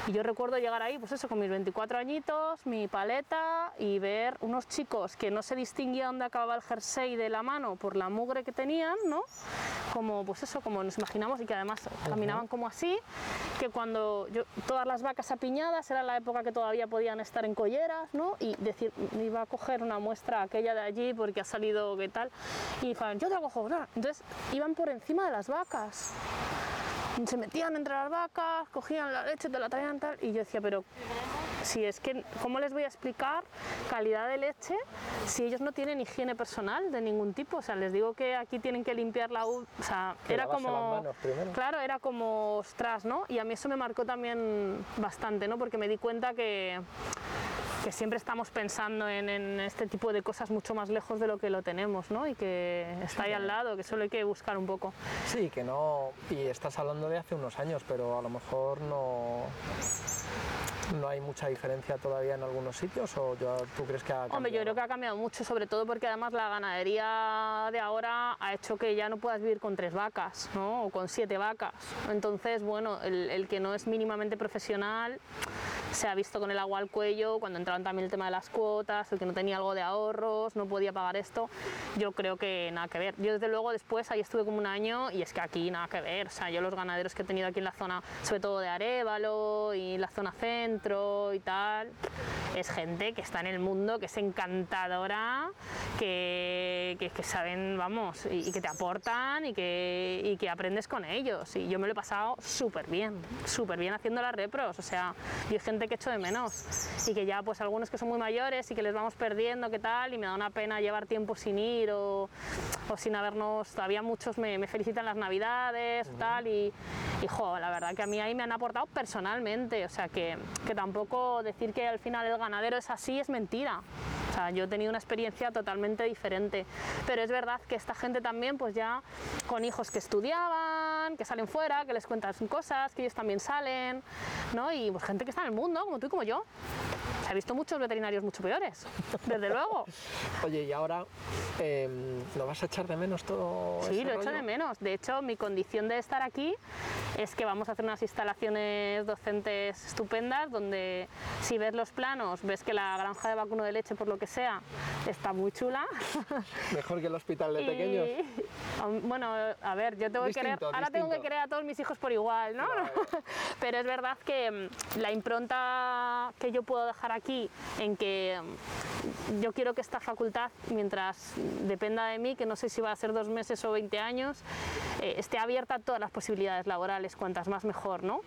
Speaker 3: y yo recuerdo llegar ahí, pues eso, con mis 24 añitos, mi paleta y ver unos chicos que no se distinguía dónde acababa el jersey de la mano por la mugre que tenían, ¿no? Como, pues eso, como nos imaginamos y que además caminaban como así, que cuando yo, todas las vacas apiñadas, era la época que todavía podían estar en colleras, ¿no? Y decir, me iba a coger una muestra aquella de allí porque ha salido qué tal, y dijeron, yo te la cojo, ¿no? entonces iban por encima de las vacas se metían entre las vacas, cogían la leche, te la traían tal, y yo decía, pero si es que, ¿cómo les voy a explicar calidad de leche si ellos no tienen higiene personal de ningún tipo? O sea, les digo que aquí tienen que limpiar la u, o sea,
Speaker 2: Que
Speaker 3: era como, claro, era como, ostras, ¿no? Y a mí eso me marcó también bastante, ¿no? Porque me di cuenta que que siempre estamos pensando en, en este tipo de cosas mucho más lejos de lo que lo tenemos, ¿no? Y que está ahí al lado, que solo hay que buscar un poco.
Speaker 2: Sí, que no. Y estás hablando de hace unos años, pero a lo mejor no. No hay mucha diferencia todavía en algunos sitios, o yo- tú crees que ha cambiado?
Speaker 3: Hombre, yo creo que ha cambiado mucho, sobre todo porque además la ganadería de ahora ha hecho que ya no puedas vivir con tres vacas, ¿no? O con siete vacas. Entonces, bueno, el, el que no es mínimamente profesional se ha visto con el agua al cuello, cuando entraron también el tema de las cuotas, el que no tenía algo de ahorros, no podía pagar esto, yo creo que nada que ver. Yo desde luego después ahí estuve como un año y es que aquí nada que ver, o sea, yo los ganaderos que he tenido aquí en la zona, sobre todo de Arevalo y la zona centro y tal, es gente que está en el mundo, que es encantadora, que, que, que saben, vamos, y, y que te aportan y que, y que aprendes con ellos. Y yo me lo he pasado súper bien, súper bien haciendo las repros. O sea, yo hay gente que echo de menos y que ya, pues algunos que son muy mayores y que les vamos perdiendo, qué tal, y me da una pena llevar tiempo sin ir o, o sin habernos. Todavía muchos me, me felicitan las navidades, tal, y, y jo, la verdad que a mí ahí me han aportado personalmente. O sea, que, que tampoco decir que al final el ganadero es así es mentira. O sea, yo he tenido una experiencia totalmente diferente. Pero es verdad que esta gente también, pues ya con hijos que estudiaban, que salen fuera, que les cuentan cosas, que ellos también salen, ¿no? Y pues gente que está en el mundo, como tú y como yo. Ha visto muchos veterinarios mucho peores, desde luego.
Speaker 2: Oye, y ahora, eh, ¿lo vas a echar de menos todo
Speaker 3: Sí,
Speaker 2: ese
Speaker 3: lo echo de menos. De hecho, mi condición de estar aquí es que vamos a hacer unas instalaciones docentes estupendas donde si ves los planos, ves que la granja de vacuno de leche, por lo que sea, está muy chula.
Speaker 2: Mejor que el hospital de
Speaker 3: Y-
Speaker 2: pequeños.
Speaker 3: Bueno, a ver, yo tengo que querer,
Speaker 2: Distinto,
Speaker 3: ahora tengo que querer a todos mis hijos por igual, ¿no?
Speaker 2: Claro.
Speaker 3: Pero es verdad que mm, la impronta que yo puedo dejar aquí en que mm, yo quiero que esta facultad, mientras dependa de mí, que no sé si va a ser dos meses o 20 años, eh, esté abierta a todas las posibilidades laborales, cuantas más mejor, ¿no?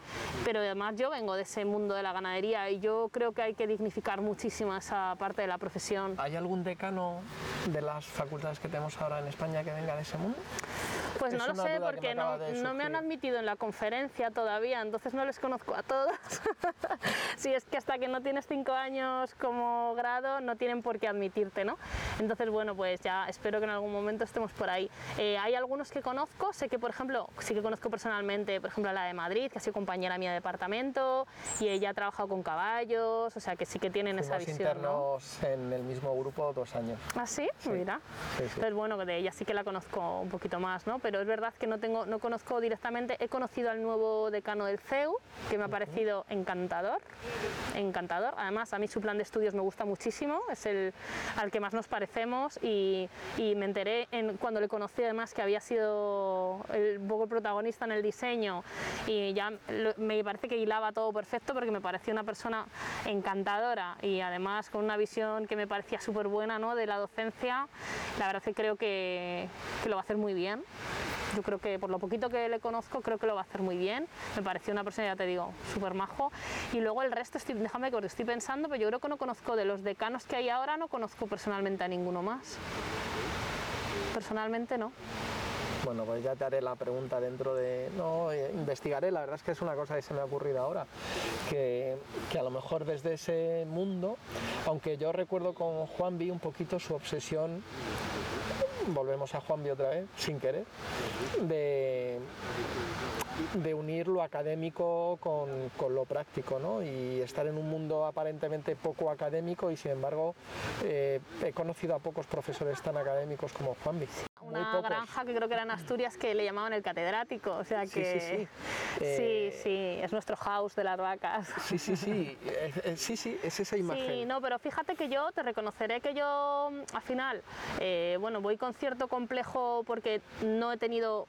Speaker 3: Pero además yo vengo de ese mundo de la ganadería y yo creo que hay que dignificar muchísimo esa parte de la profesión.
Speaker 2: ¿Hay algún decano de las facultades que tenemos ahora en España que venga de ese mundo?
Speaker 3: Pues
Speaker 2: Es
Speaker 3: no lo sé porque
Speaker 2: me
Speaker 3: no, no me han admitido en la conferencia todavía, entonces no les conozco a todos. si es que hasta que no tienes cinco años como grado no tienen por qué admitirte, ¿no? Entonces, bueno, pues ya espero que en algún momento estemos por ahí. Eh, hay algunos que conozco, sé que por ejemplo, sí que conozco personalmente, por ejemplo, la de Madrid, que ha sido compañera mía de departamento y ella ha trabajado con caballos, o sea que sí que tienen esa visión, ¿no?
Speaker 2: internos en el mismo grupo dos años.
Speaker 3: ¿Ah, sí? Mira.
Speaker 2: sí, sí.
Speaker 3: Entonces, bueno, de ella sí que la conozco un poquito más, ¿no? pero es verdad que no, tengo, no conozco directamente. He conocido al nuevo decano del CEU, que me ha parecido encantador, encantador. Además, a mí su plan de estudios me gusta muchísimo, es el al que más nos parecemos y, me enteré en, cuando le conocí además que había sido el poco protagonista en el diseño y ya me parece que hilaba todo perfecto porque me pareció una persona encantadora y además con una visión que me parecía súper buena ¿no? de la docencia. La verdad es que creo que, que lo va a hacer muy bien. Yo creo que por lo poquito que le conozco, creo que lo va a hacer muy bien. Me pareció una persona, ya te digo, súper majo. Y luego el resto, estoy, déjame que estoy pensando, pero yo creo que no conozco de los decanos que hay ahora, no conozco personalmente a ninguno más. Personalmente no.
Speaker 2: Bueno, pues ya te haré la pregunta dentro de... No, eh, investigaré, la verdad es que es una cosa que se me ha ocurrido ahora, que, a lo mejor desde ese mundo, aunque yo recuerdo con Juan vi un poquito su obsesión volvemos a Juanvi otra vez, sin querer, de, de unir lo académico con, lo práctico, ¿no? Y estar en un mundo aparentemente poco académico y sin embargo eh, he conocido a pocos profesores tan académicos como Juanvi.
Speaker 3: Una granja que creo que era en Asturias que le llamaban el catedrático, o sea que...
Speaker 2: Sí, sí, sí.
Speaker 3: sí,
Speaker 2: eh,
Speaker 3: sí, es nuestro house de las vacas.
Speaker 2: Sí, sí, sí, sí, sí, es esa imagen.
Speaker 3: Sí, no, pero fíjate que yo te reconoceré que yo al final, eh, bueno, voy con cierto complejo porque no he tenido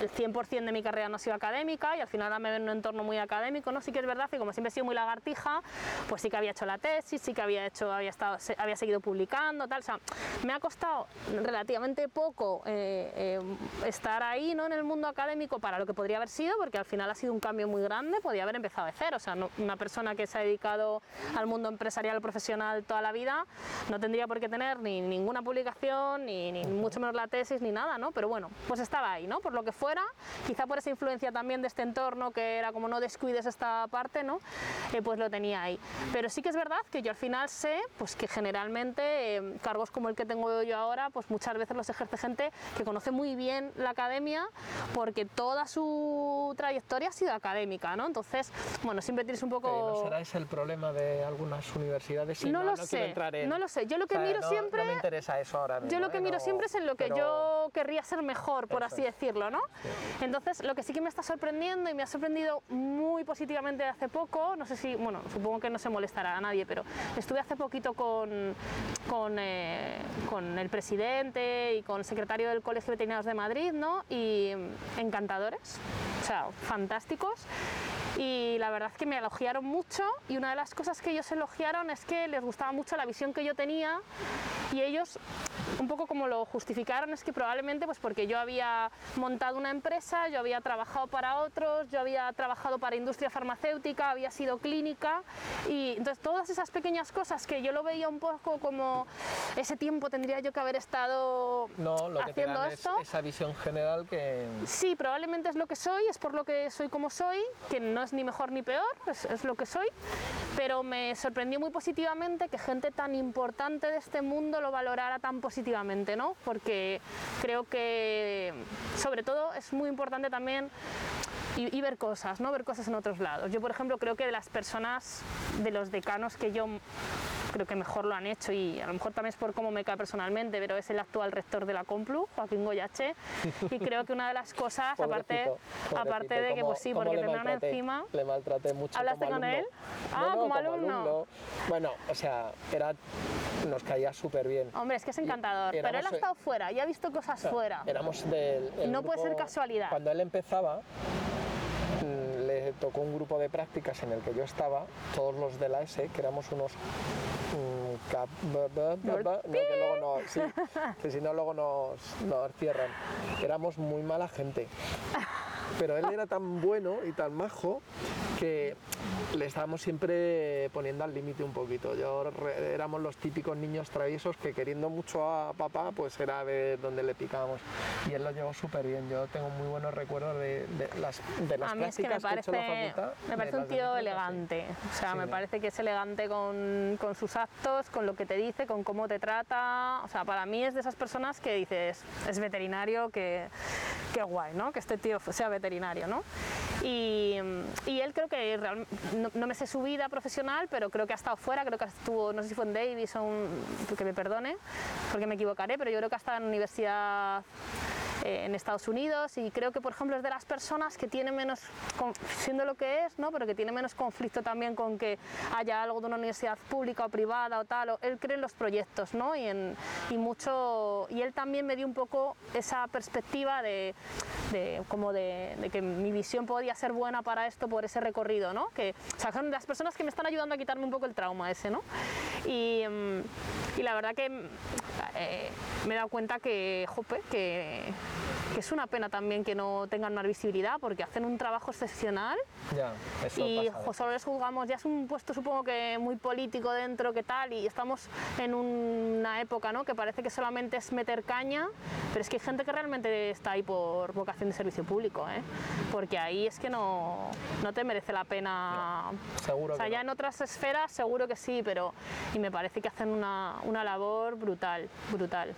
Speaker 3: el 100% de mi carrera no ha sido académica y al final ahora me veo en un entorno muy académico, ¿no? Sí que es verdad que como siempre he sido muy lagartija, pues sí que había hecho la tesis, sí que había hecho, había estado, había seguido publicando, tal, o sea, me ha costado relativamente poco eh, eh, estar ahí, ¿no? En el mundo académico para lo que podría haber sido, porque al final ha sido un cambio muy grande, podía haber empezado de cero, o sea, una persona que se ha dedicado al mundo empresarial profesional toda la vida no tendría por qué tener ni ninguna publicación, ni, ni mucho menos la tesis, ni nada, ¿no? Pero bueno, pues estaba ahí, ¿no? Por lo que fuera, quizá por esa influencia también de este entorno que era como no descuides esta parte, ¿no? Eh, pues lo tenía ahí. Pero sí que es verdad que yo al final sé pues que generalmente eh, cargos como el que tengo yo ahora, pues muchas veces los ejerce gente que conoce muy bien la academia porque toda su trayectoria ha sido académica, ¿no? Entonces, bueno, siempre tienes un poco...
Speaker 2: ¿No será ese el problema de algunas universidades?
Speaker 3: no, lo sé, no lo sé. Yo lo que miro siempre...
Speaker 2: No me interesa eso ahora
Speaker 3: Yo lo que
Speaker 2: ¿eh?
Speaker 3: miro siempre es en lo que yo querría ser mejor, por así decirlo, ¿no? Entonces, lo que sí que me está sorprendiendo y me ha sorprendido muy positivamente hace poco, no sé si, bueno, supongo que no se molestará a nadie, pero estuve hace poquito con, con, eh, con el presidente y con el secretario del Colegio de Veterinarios de Madrid, ¿no? Y encantadores, o sea, fantásticos y la verdad es que me elogiaron mucho y una de las cosas que ellos elogiaron es que les gustaba mucho la visión que yo tenía y ellos un poco como lo justificaron es que probablemente pues porque yo había montado una empresa, yo había trabajado para otros, yo había trabajado para industria farmacéutica, había sido clínica y entonces todas esas pequeñas cosas que yo lo veía un poco como ese tiempo tendría yo que haber estado
Speaker 2: no, lo que
Speaker 3: haciendo
Speaker 2: te
Speaker 3: esto.
Speaker 2: Es esa visión general que
Speaker 3: sí, probablemente es lo que soy, es por lo que soy como soy, que no es ni mejor ni peor, es, es lo que soy, pero me sorprendió muy positivamente que gente tan importante de este mundo lo valorara tan positivamente, ¿no? Porque creo que sobre todo es muy importante también y, ver cosas, ¿no? Ver cosas en otros lados. Yo, por ejemplo, creo que de las personas, de los decanos que yo creo que mejor lo han hecho y a lo mejor también es por cómo me cae personalmente, pero es el actual rector de la Complu, Joaquín Goyache, y creo que una de las cosas, aparte, aparte de que pues sí, porque tendrán encima...
Speaker 2: Le maltraté mucho
Speaker 3: ¿Hablaste con él? Ah, como, alumno.
Speaker 2: Bueno, o sea, era nos caía súper bien.
Speaker 3: Hombre, es que es encantador, pero él ha estado fuera y ha visto cosas fuera.
Speaker 2: Éramos del...
Speaker 3: No puede ser casualidad.
Speaker 2: Cuando él empezaba, le tocó un grupo de prácticas en el que yo estaba, todos los de la S, que éramos unos que luego no, sí, que si no luego nos, nos cierran. Éramos muy mala gente. Pero él era tan bueno y tan majo que le estábamos siempre poniendo al límite un poquito. Yo éramos los típicos niños traviesos que queriendo mucho a papá, pues era ver dónde le picábamos. Y él lo llevó súper bien. Yo tengo muy buenos recuerdos de, las, de las
Speaker 3: a mí es que, me parece,
Speaker 2: que he hecho la facultad.
Speaker 3: Me parece un tío elegante. O sea, me parece que es elegante con, con, sus actos, con lo que te dice, con cómo te trata. O sea, para mí es de esas personas que dices, es veterinario, que, que guay, ¿no? Que este tío sea veterinario, ¿no? Y, él creo que no, me sé su vida profesional, pero creo que ha estado fuera, creo que estuvo, no sé si fue en Davis o que me perdone, porque me equivocaré, pero yo creo que ha estado en universidad eh, en Estados Unidos y creo que, por ejemplo, es de las personas que tiene menos, siendo lo que es, ¿no? pero que tiene menos conflicto también con que haya algo de una universidad pública o privada o tal. o- él cree en los proyectos ¿no? y, en, y mucho. Y él también me dio un poco esa perspectiva de, como de, que mi visión podía ser buena para esto por ese recorrido, ¿no? Que, son las personas que me están ayudando a quitarme un poco el trauma ese, ¿no? Y, mm, y la verdad que eh, me he dado cuenta que, jope, que, que es una pena también que no tengan más visibilidad porque hacen un trabajo excepcional
Speaker 2: Ya, eso
Speaker 3: y
Speaker 2: pasa.
Speaker 3: solo les juzgamos, ya es un puesto supongo que muy político dentro, que tal, y estamos en una época ¿no? que parece que solamente es meter caña, pero es que hay gente que realmente está ahí por vocación de servicio público, ¿eh? porque ahí es que no, no te merece la pena.
Speaker 2: Seguro
Speaker 3: O sea,
Speaker 2: que
Speaker 3: ya
Speaker 2: no.
Speaker 3: en otras esferas seguro que sí, pero y me parece que hacen una, una labor brutal, brutal.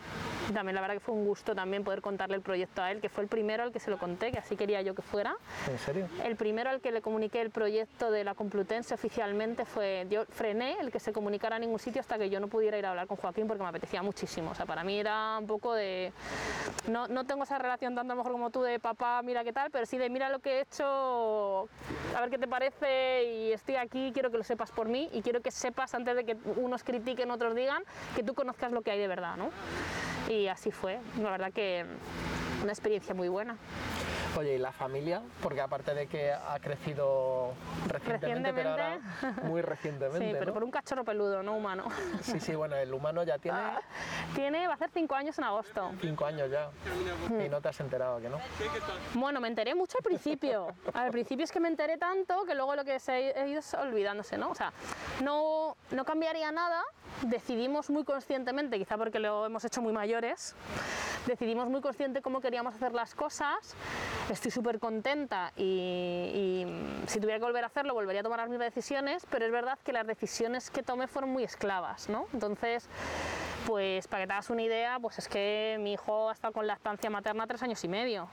Speaker 3: Y también la verdad que fue un gusto también poder contarle el proyecto a él, que fue el primero al que se lo conté, que así quería yo que fuera.
Speaker 2: ¿En serio?
Speaker 3: El primero al que le comuniqué el proyecto de la Complutense oficialmente fue, yo frené el que se comunicara a ningún sitio hasta que yo no pudiera ir a hablar con Joaquín porque me apetecía muchísimo. O sea, para mí era un poco de, no, no tengo esa relación tanto a lo mejor como tú de papá, mira qué tal, pero sí de mira lo que he hecho, a ver qué te parece y estoy aquí, quiero que lo sepas por mí y quiero que sepas antes de que unos critiquen, otros digan, que tú conozcas lo que hay de verdad, ¿no? Y así fue, la verdad que una experiencia muy buena.
Speaker 2: Oye, ¿y la familia? Porque aparte de que ha crecido recientemente, pero ahora muy recientemente,
Speaker 3: Sí, pero
Speaker 2: ¿no?
Speaker 3: por un cachorro peludo, no humano.
Speaker 2: Sí, sí, bueno, el humano ya tiene
Speaker 3: Tiene, va a hacer cinco años en agosto.
Speaker 2: cinco años ya y no te has enterado, que no?
Speaker 3: Bueno, me enteré mucho al principio. Al principio es que me enteré tanto que luego lo que se ha ido es olvidándose, ¿no? O sea, no, no cambiaría nada. Decidimos muy conscientemente, quizá porque lo hemos hecho muy mayores, decidimos muy consciente cómo queríamos hacer las cosas. Estoy súper contenta y, y, mm, si tuviera que volver a hacerlo, volvería a tomar las mismas decisiones, pero es verdad que las decisiones que tomé fueron muy esclavas, ¿no? Entonces, pues para que te hagas una idea, pues es que mi hijo ha estado con lactancia materna tres años y medio.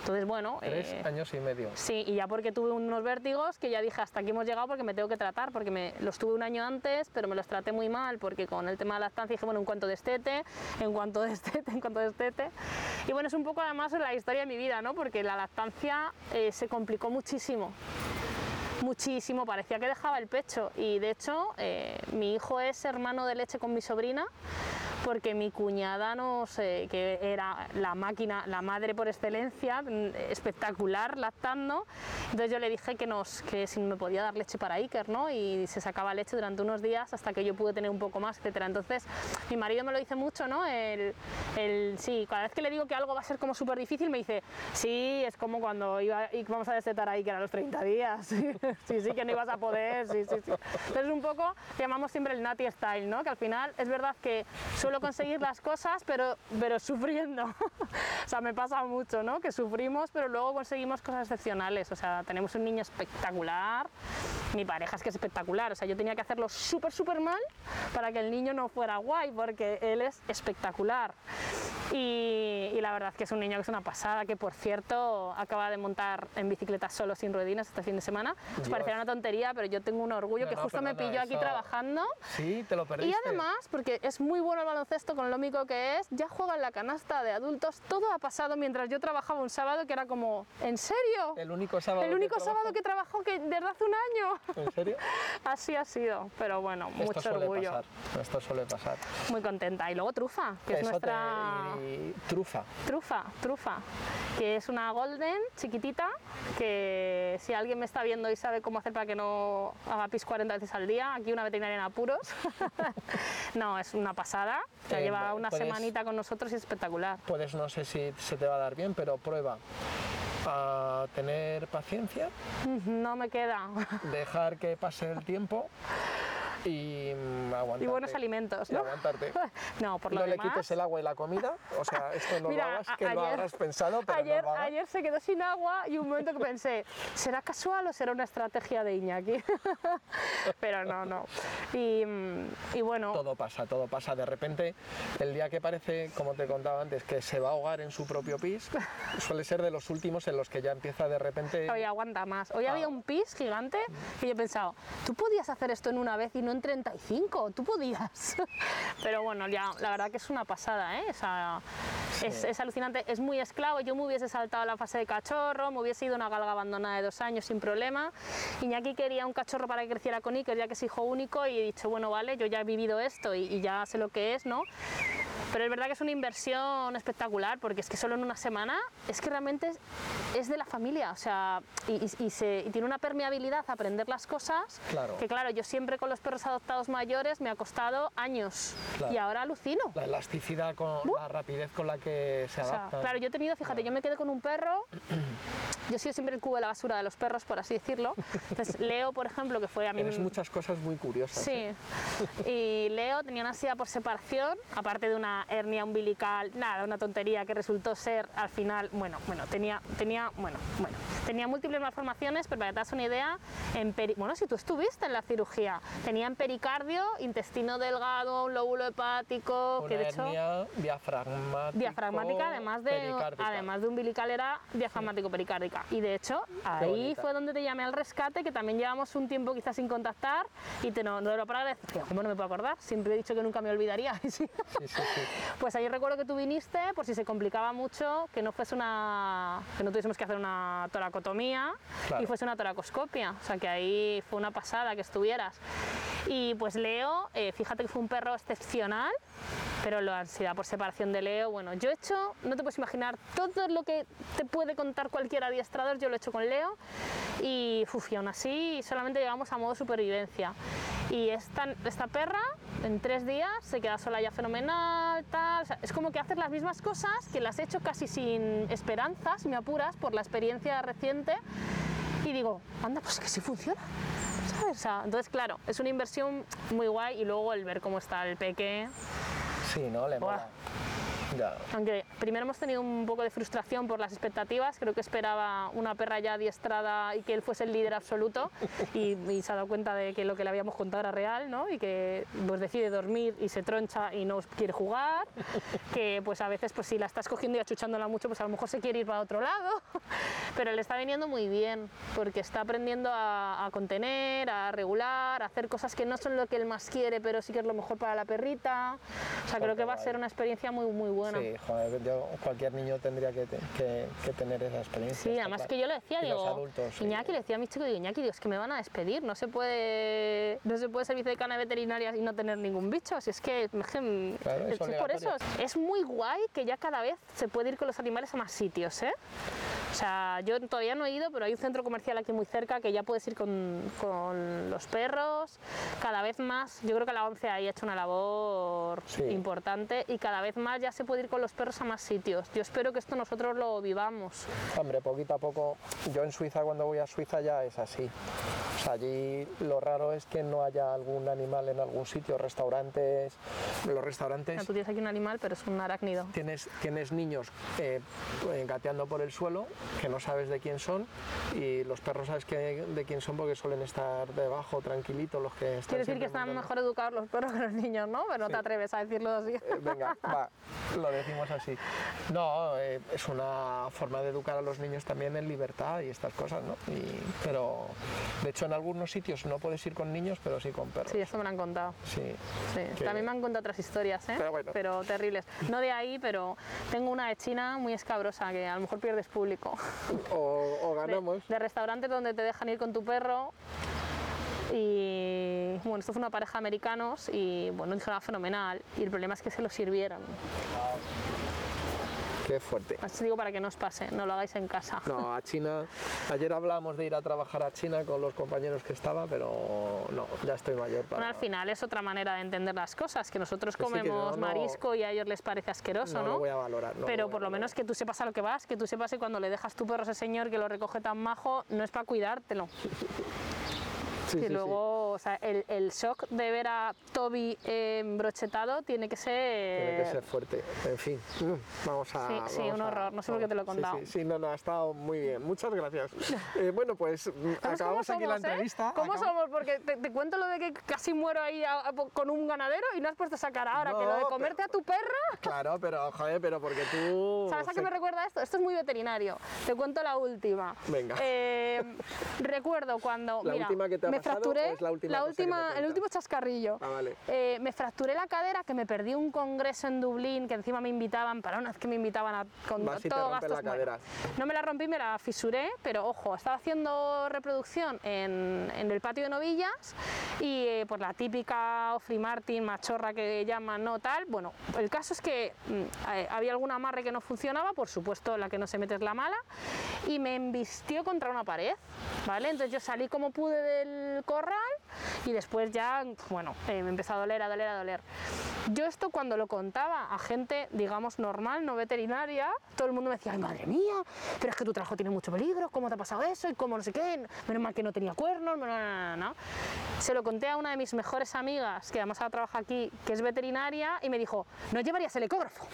Speaker 3: Entonces, bueno,
Speaker 2: Tres
Speaker 3: eh,
Speaker 2: años y medio.
Speaker 3: Sí, y ya porque tuve unos vértigos que ya dije hasta aquí hemos llegado porque me tengo que tratar, porque me, los tuve un año antes, pero me los traté muy porque con el tema de la lactancia dije, bueno, en cuanto destete, en cuanto destete, en cuanto destete. Y bueno, es un poco además la historia de mi vida, ¿no? Porque la lactancia eh, se complicó muchísimo. Muchísimo, parecía que dejaba el pecho y de hecho eh, mi hijo es hermano de leche con mi sobrina porque mi cuñada no que era la máquina, la madre por excelencia, mm, espectacular, lactando. Entonces yo le dije que, nos, que si me podía dar leche para Iker, ¿no? Y se sacaba leche durante unos días hasta que yo pude tener un poco más, etcétera. Entonces mi marido me lo dice mucho, ¿no? El, el- sí, cada vez que le digo que algo va a ser como súper difícil, me dice, sí, es como cuando iba, y vamos a destetar a Iker a los 30 días. sí, sí, que no ibas a poder, sí, sí, sí. Entonces un poco llamamos siempre el Nati Style, ¿no? Que al final es verdad que suelo conseguir las cosas, pero, pero sufriendo. o sea, me pasa mucho, ¿no? Que sufrimos, pero luego conseguimos cosas excepcionales. O sea, tenemos un niño espectacular. Mi pareja es que es espectacular. O sea, yo tenía que hacerlo súper, súper mal para que el niño no fuera guay, porque él es espectacular. Y, y la verdad que es un niño que es una pasada, que por cierto acaba de montar en bicicleta solo sin ruedinas este fin de semana. Parecerá una tontería, pero yo tengo un orgullo
Speaker 2: No,
Speaker 3: que
Speaker 2: no,
Speaker 3: justo me pilló aquí
Speaker 2: eso-
Speaker 3: trabajando.
Speaker 2: Sí, te lo
Speaker 3: Y
Speaker 2: perdiste.
Speaker 3: además, porque es muy bueno el baloncesto con lo único que es, ya juega en la canasta de adultos. Todo ha pasado mientras yo trabajaba un sábado que era como, ¿en serio?
Speaker 2: El único sábado.
Speaker 3: El
Speaker 2: que
Speaker 3: único
Speaker 2: trabajo-
Speaker 3: sábado que trabajó que desde hace un año.
Speaker 2: ¿En serio?
Speaker 3: Así ha sido, pero bueno,
Speaker 2: Esto
Speaker 3: mucho
Speaker 2: suele
Speaker 3: orgullo.
Speaker 2: pasar. Esto suele pasar.
Speaker 3: Muy contenta. Y luego Trufa, que es
Speaker 2: Eso
Speaker 3: nuestra...
Speaker 2: te... y trufa.
Speaker 3: Trufa, trufa, que es una golden chiquitita, que si alguien me está viendo y sabe cómo hacer para que no haga pis 40 veces al día, aquí una veterinaria en apuros. no, es una pasada, ya
Speaker 2: Eh,
Speaker 3: lleva una
Speaker 2: puedes-
Speaker 3: semanita con nosotros y es espectacular.
Speaker 2: Puedes, no sé si se te va a dar bien, pero prueba a tener paciencia,
Speaker 3: No me queda.
Speaker 2: dejar que pase el tiempo y mm, aguantarte.
Speaker 3: Y buenos alimentos,
Speaker 2: Y
Speaker 3: ¿no?
Speaker 2: aguantarte.
Speaker 3: No, por lo
Speaker 2: no le
Speaker 3: demás...
Speaker 2: quites el agua y la comida, o sea, esto no
Speaker 3: Mira,
Speaker 2: lo hagas, que lo
Speaker 3: ayer-
Speaker 2: habrás pensado, pero
Speaker 3: ayer,
Speaker 2: no lo hagas.
Speaker 3: ayer se quedó sin agua y un momento que pensé, ¿será casual o será una estrategia de Iñaki? Pero no, no. Y, mm, y bueno,
Speaker 2: Todo pasa, todo pasa. De repente, el día que parece, como te contaba antes, que se va a ahogar en su propio pis, suele ser de los últimos en los que ya empieza de repente...
Speaker 3: hoy aguanta más. Hoy
Speaker 2: Ah.
Speaker 3: había un pis gigante que yo he pensado, ¿tú podías hacer esto en una vez y no no en 35, tú podías. Pero bueno, ya, la verdad que es una pasada, ¿eh? O sea, es, es alucinante, es muy esclavo. Yo me hubiese saltado la fase de cachorro, me hubiese ido una galga abandonada de dos años sin problema. Iñaki quería un cachorro para que creciera con Iker, ya que es hijo único, y he dicho, bueno, vale, yo ya he vivido esto y, y ya sé lo que es, ¿no? Pero es verdad que es una inversión espectacular, porque es que solo en una semana es que realmente es, es de la familia, o sea, y, y- y se, y tiene una permeabilidad a aprender las cosas,
Speaker 2: Claro.
Speaker 3: que claro, yo siempre con los perros adoptados mayores me ha costado años,
Speaker 2: Claro.
Speaker 3: y ahora alucino.
Speaker 2: La elasticidad, con la rapidez con la que se
Speaker 3: O sea,
Speaker 2: adapta.
Speaker 3: claro, yo he tenido, fíjate, yo me quedé con un perro, yo sido siempre el cubo de la basura de los perros, por así decirlo. Entonces, Leo, por ejemplo, que fue a mí...
Speaker 2: Tienes muchas cosas muy curiosas. ¿eh?
Speaker 3: Sí, y Leo tenía una ansiedad por separación, aparte de una hernia umbilical, nada, una tontería que resultó ser al final, bueno, bueno, tenía, tenía, bueno, bueno, tenía múltiples malformaciones, pero para que te das una idea, en peri- bueno, si tú estuviste en la cirugía, tenía en pericardio, intestino delgado, un lóbulo hepático,
Speaker 2: Una
Speaker 3: que de hecho
Speaker 2: hernia diafragmática.
Speaker 3: diafragmática, además de, además de umbilical era diafragmático pericárdica. Y de hecho, ahí fue donde te llamé al rescate, que también llevamos un tiempo quizás sin contactar y te no, no lo para. ¿Cómo no me puedo acordar? Siempre he dicho que nunca me olvidaría. sí,
Speaker 2: sí.
Speaker 3: Pues ahí recuerdo que tú viniste, por si se complicaba mucho, que no fuese una. que no tuviésemos que hacer una toracotomía
Speaker 2: Claro.
Speaker 3: y fuese una toracoscopia. O sea que ahí fue una pasada que estuvieras. Y pues Leo, eh, fíjate que fue un perro excepcional, pero la ansiedad por separación de Leo, bueno, yo he hecho, no te puedes imaginar, todo lo que te puede contar cualquier adiestrador, yo lo he hecho con Leo. Y, uf, y solamente llegamos a modo supervivencia. Y esta, perra en tres días se queda sola ya fenomenal, tal. es como que haces las mismas cosas que las he hecho casi sin esperanzas, me apuras, por la experiencia reciente. Y digo, anda, pues que sí funciona. ¿sabes? O sea, entonces, claro, es una inversión muy guay y luego el ver cómo está el peque.
Speaker 2: Sí, ¿no? Le mola. Ya.
Speaker 3: Aunque primero hemos tenido un poco de frustración por las expectativas, creo que esperaba una perra ya adiestrada y que él fuese el líder absoluto y, y se ha dado cuenta de que lo que le habíamos contado era real, ¿no? Y que pues decide dormir y se troncha y no quiere jugar, que pues a veces pues si la estás cogiendo y achuchándola mucho pues a lo mejor se quiere ir para otro lado, pero le está viniendo muy bien porque está aprendiendo a, a contener, a regular, a hacer cosas que no son lo que él más quiere, pero sí que es lo mejor para la perrita, o sea creo que va a ser una experiencia muy muy buena.
Speaker 2: Sí, joder, yo, cualquier niño tendría que, que- que tener esa experiencia.
Speaker 3: Sí, además
Speaker 2: claro.
Speaker 3: que yo le decía,
Speaker 2: Y
Speaker 3: digo,
Speaker 2: los adultos, sí.
Speaker 3: Iñaki le decía a mi chico, digo, Iñaki, digo, es que me van a despedir, no se puede, no se puede ser vicedecana de veterinarias y no tener ningún bicho, si es que,
Speaker 2: Claro, es
Speaker 3: por eso, es muy guay que ya cada vez se puede ir con los animales a más sitios, ¿eh? O sea, yo todavía no he ido, pero hay un centro comercial aquí muy cerca que ya puedes ir con, con los perros, cada vez más, yo creo que la ONCE ahí ha hecho una labor
Speaker 2: Sí.
Speaker 3: importante y cada vez más ya se ir con los perros a más sitios. Yo espero que esto nosotros lo vivamos.
Speaker 2: Hombre, poquito a poco. Yo en Suiza, cuando voy a Suiza, ya es así. O sea, allí lo raro es que no haya algún animal en algún sitio, restaurantes. Los restaurantes
Speaker 3: tú tienes aquí un animal, pero es un arácnido.
Speaker 2: tienes, tienes niños eh, gateando por el suelo que no sabes de quién son y los perros sabes que, de quién son porque suelen estar debajo tranquilitos los que están.
Speaker 3: Quiere decir que están mejor educados los perros que los niños, ¿no? Pero no te atreves a decirlo así.
Speaker 2: Eh, Venga, va, lo decimos así. No, eh, es una forma de educar a los niños también en libertad y estas cosas, ¿no? Y- pero, de hecho, en algunos sitios no puedes ir con niños, pero sí con perros.
Speaker 3: Sí, eso me lo han contado.
Speaker 2: Sí.
Speaker 3: Sí.
Speaker 2: Que-
Speaker 3: También me han contado otras historias, ¿eh?
Speaker 2: Pero bueno.
Speaker 3: terribles. No de ahí, pero tengo una de China muy escabrosa que a lo mejor pierdes público.
Speaker 2: O, o
Speaker 3: De,
Speaker 2: ganamos.
Speaker 3: de restaurantes donde te dejan ir con tu perro. Y bueno, esto fue una pareja de americanos y bueno, dijeron "Ah, fenomenal. Y el problema es que se lo sirvieron.
Speaker 2: Qué fuerte.
Speaker 3: Así digo para que no os pase, no lo hagáis en casa.
Speaker 2: No, a China. Ayer hablábamos de ir a trabajar a China con los compañeros que estaba, pero no, ya estoy mayor para.
Speaker 3: Bueno, al final es otra manera de entender las cosas, que nosotros
Speaker 2: Que sí, que
Speaker 3: comemos
Speaker 2: no-
Speaker 3: marisco y a ellos les parece asqueroso,
Speaker 2: no
Speaker 3: ¿no?
Speaker 2: lo voy a valorar. no
Speaker 3: Pero por lo menos que tú sepas a lo que vas, que tú sepas que cuando le dejas tu perro a ese señor que lo recoge tan majo, no es para cuidártelo.
Speaker 2: Sí,
Speaker 3: y
Speaker 2: sí, sí.
Speaker 3: luego, o sea, el, el shock de ver a Toby eh, brochetado tiene que ser...
Speaker 2: Tiene que ser fuerte. En fin, mm, vamos a.
Speaker 3: Sí, sí, un
Speaker 2: a-
Speaker 3: horror. No sé por qué te lo he contado.
Speaker 2: Sí, sí, no, no, ha estado muy bien. Muchas gracias. Eh, bueno, pues mm,
Speaker 3: ¿Sabes cómo
Speaker 2: acabamos aquí la
Speaker 3: somos, eh?
Speaker 2: entrevista.
Speaker 3: ¿Cómo
Speaker 2: Acab-
Speaker 3: somos? Porque te, te cuento lo de que casi muero ahí a- a- con un ganadero y no has puesto esa cara ahora, que lo de comerte
Speaker 2: pero-
Speaker 3: a tu perra...
Speaker 2: Claro, pero joder, pero porque tú.
Speaker 3: ¿Sabes a qué me recuerda esto? Esto es muy veterinario. Te cuento la última.
Speaker 2: Venga.
Speaker 3: Eh, recuerdo cuando.
Speaker 2: La
Speaker 3: mira,
Speaker 2: última que te ha
Speaker 3: me fracturé
Speaker 2: la última me
Speaker 3: última- el último chascarrillo.
Speaker 2: Ah, vale.
Speaker 3: Eh, me fracturé la cadera, que me perdí un congreso en Dublín, que encima me invitaban, para una vez que me invitaban a con
Speaker 2: Vas
Speaker 3: todo gastos.
Speaker 2: la
Speaker 3: bueno,
Speaker 2: cadera.
Speaker 3: no me la rompí, me la fisuré, pero ojo, estaba haciendo reproducción en, en el patio de novillas y eh, pues la típica Ofri Martin, machorra que llaman, no tal. Bueno, el caso es que mm, eh, había algún amarre que no funcionaba, por supuesto la que no se mete es la mala, y me embistió contra una pared, ¿vale? Entonces yo salí como pude del corral y después ya, bueno, eh, me empezó a doler, a doler, a doler. Yo esto cuando lo contaba a gente, digamos, normal, no veterinaria, todo el mundo me decía, ay, madre mía, pero es que tu trabajo tiene mucho peligro, ¿cómo te ha pasado eso? Y cómo no sé qué, menos mal que no tenía cuernos, no, no, no, no. Se lo conté a una de mis mejores amigas, que además ahora trabaja aquí, que es veterinaria, y me dijo, ¿no llevarías el ecógrafo?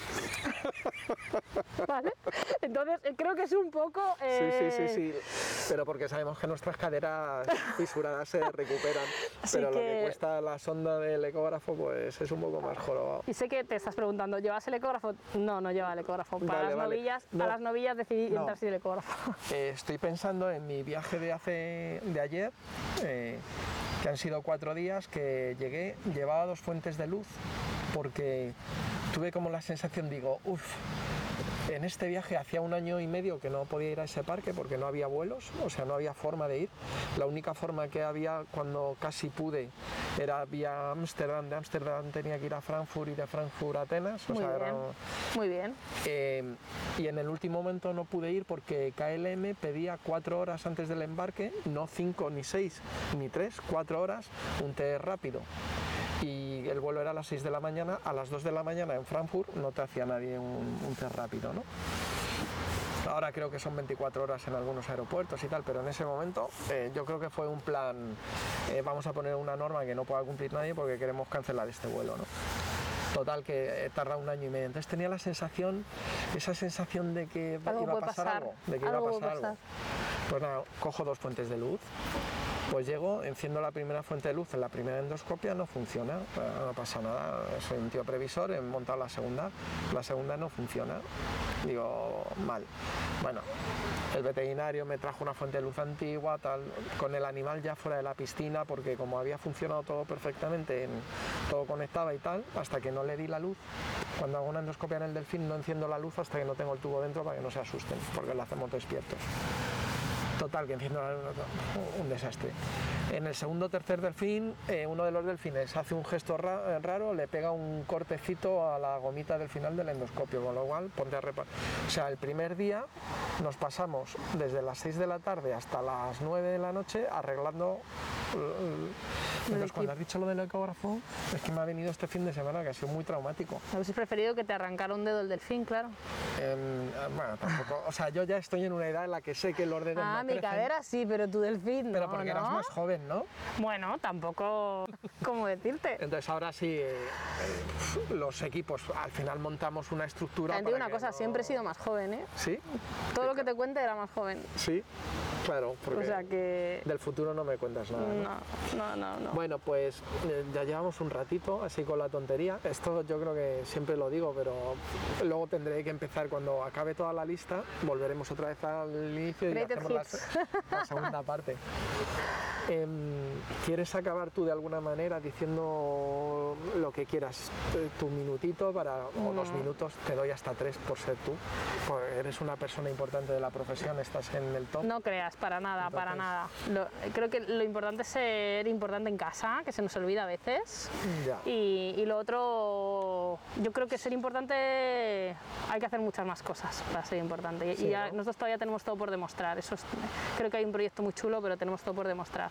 Speaker 3: ¿Vale? Entonces, eh, creo que es un poco...
Speaker 2: Sí,
Speaker 3: eh,
Speaker 2: sí, sí, sí. Pero porque sabemos que nuestras caderas fisuradas se recuperan. Pero lo que
Speaker 3: que-
Speaker 2: cuesta la sonda del ecógrafo, pues es un poco más jorobado.
Speaker 3: Y sé que te estás preguntando, ¿llevas el ecógrafo? No, no lleva el ecógrafo. Para
Speaker 2: Vale,
Speaker 3: las
Speaker 2: vale.
Speaker 3: novillas,
Speaker 2: No.
Speaker 3: a las novillas decidí
Speaker 2: No.
Speaker 3: entrar sin el ecógrafo.
Speaker 2: Eh, estoy pensando en mi viaje de hace de ayer, eh, que han sido cuatro días, que llegué, llevaba dos fuentes de luz, porque tuve como la sensación, digo, uff, en este viaje hacía un año y medio que no podía ir a ese parque porque no había vuelos, o sea, no había forma de ir. La única forma que había cuando casi pude era vía Ámsterdam, de Ámsterdam tenía que ir a Frankfurt y de Frankfurt a Atenas, o
Speaker 3: Muy
Speaker 2: sea, era-
Speaker 3: bien. Muy bien.
Speaker 2: eh, y en el último momento no pude ir porque KLM pedía cuatro horas antes del embarque, no cinco ni seis ni tres, cuatro horas, un té rápido. Y el vuelo era a las 6 de la mañana, a las 2 de la mañana en Frankfurt no te hacía nadie un, un té rápido, ¿no? Ahora creo que son 24 horas en algunos aeropuertos y tal, pero en ese momento eh, yo creo que fue un plan, eh, vamos a poner una norma que no pueda cumplir nadie porque queremos cancelar este vuelo, ¿no? Total, que eh, tarda un año y medio. Entonces tenía la sensación, esa sensación de que
Speaker 3: Algo
Speaker 2: iba a pasar,
Speaker 3: pasar,
Speaker 2: algo, de que
Speaker 3: algo
Speaker 2: iba a pasar algo. Pues nada, cojo dos fuentes de luz. Pues llego, enciendo la primera fuente de luz, en la primera endoscopia no funciona, eh, no pasa nada, soy un tío previsor, he montado la segunda, la segunda no funciona. Digo, mal. Bueno, el veterinario me trajo una fuente de luz antigua, tal, con el animal ya fuera de la piscina, porque como había funcionado todo perfectamente, en- todo conectaba y tal, hasta que no le di la luz. Cuando hago una endoscopia en el delfín no enciendo la luz hasta que no tengo el tubo dentro para que no se asusten, porque lo hacemos despiertos. Total, que enciendo la luz, un desastre. En el segundo o tercer delfín, eh, uno de los delfines hace un gesto ra- eh, raro, le pega un cortecito a la gomita del final del endoscopio, con lo cual ponte a reparar. O sea, el primer día nos pasamos desde las 6 de la tarde hasta las 9 de la noche arreglando. eh, Entonces, cuando has dicho lo del ecógrafo, es que me ha venido este fin de semana que ha sido muy traumático.
Speaker 3: Habéis preferido que te arrancara un dedo el delfín, claro.
Speaker 2: Bueno, tampoco. O sea, yo ya estoy en una edad en la que sé que los dedos
Speaker 3: Ah,
Speaker 2: no
Speaker 3: mi
Speaker 2: crecen,
Speaker 3: cadera sí, pero tu delfín no,
Speaker 2: Pero porque eras
Speaker 3: ¿no?
Speaker 2: más joven, ¿no?
Speaker 3: Bueno, tampoco, ¿cómo decirte?
Speaker 2: Entonces ahora sí, eh, eh, los equipos, al final montamos una estructura.
Speaker 3: Te digo una cosa,
Speaker 2: no-
Speaker 3: siempre he sido más joven, ¿eh?
Speaker 2: ¿Sí?
Speaker 3: Todo lo que te cuente era más joven.
Speaker 2: Sí, claro, porque
Speaker 3: O sea que...
Speaker 2: del futuro no me cuentas nada. ¿no?
Speaker 3: No, no, no, no.
Speaker 2: Bueno, pues eh, ya llevamos un ratito así con la tontería. Esto yo creo que siempre lo digo, pero luego tendré que empezar cuando acabe toda la lista. Volveremos otra vez al inicio y hacemos la, la segunda parte. Em, ¿Quieres acabar tú de alguna manera diciendo lo que quieras? eh, Tu minutito para, o dos minutos, te doy hasta tres por ser tú. Pues eres una persona importante de la profesión, estás en el top.
Speaker 3: No creas, para nada, para
Speaker 2: Entonces-
Speaker 3: nada. Lo- creo que lo importante es ser importante en casa, que se nos olvida a veces.
Speaker 2: Ya.
Speaker 3: Y, y lo otro, yo creo que ser importante hay que hacer muchas más cosas para ser importante. Y-
Speaker 2: Sí,
Speaker 3: y ya
Speaker 2: ¿no?
Speaker 3: nosotros todavía tenemos todo por demostrar. Eso es- creo que hay un proyecto muy chulo, pero tenemos todo por demostrar.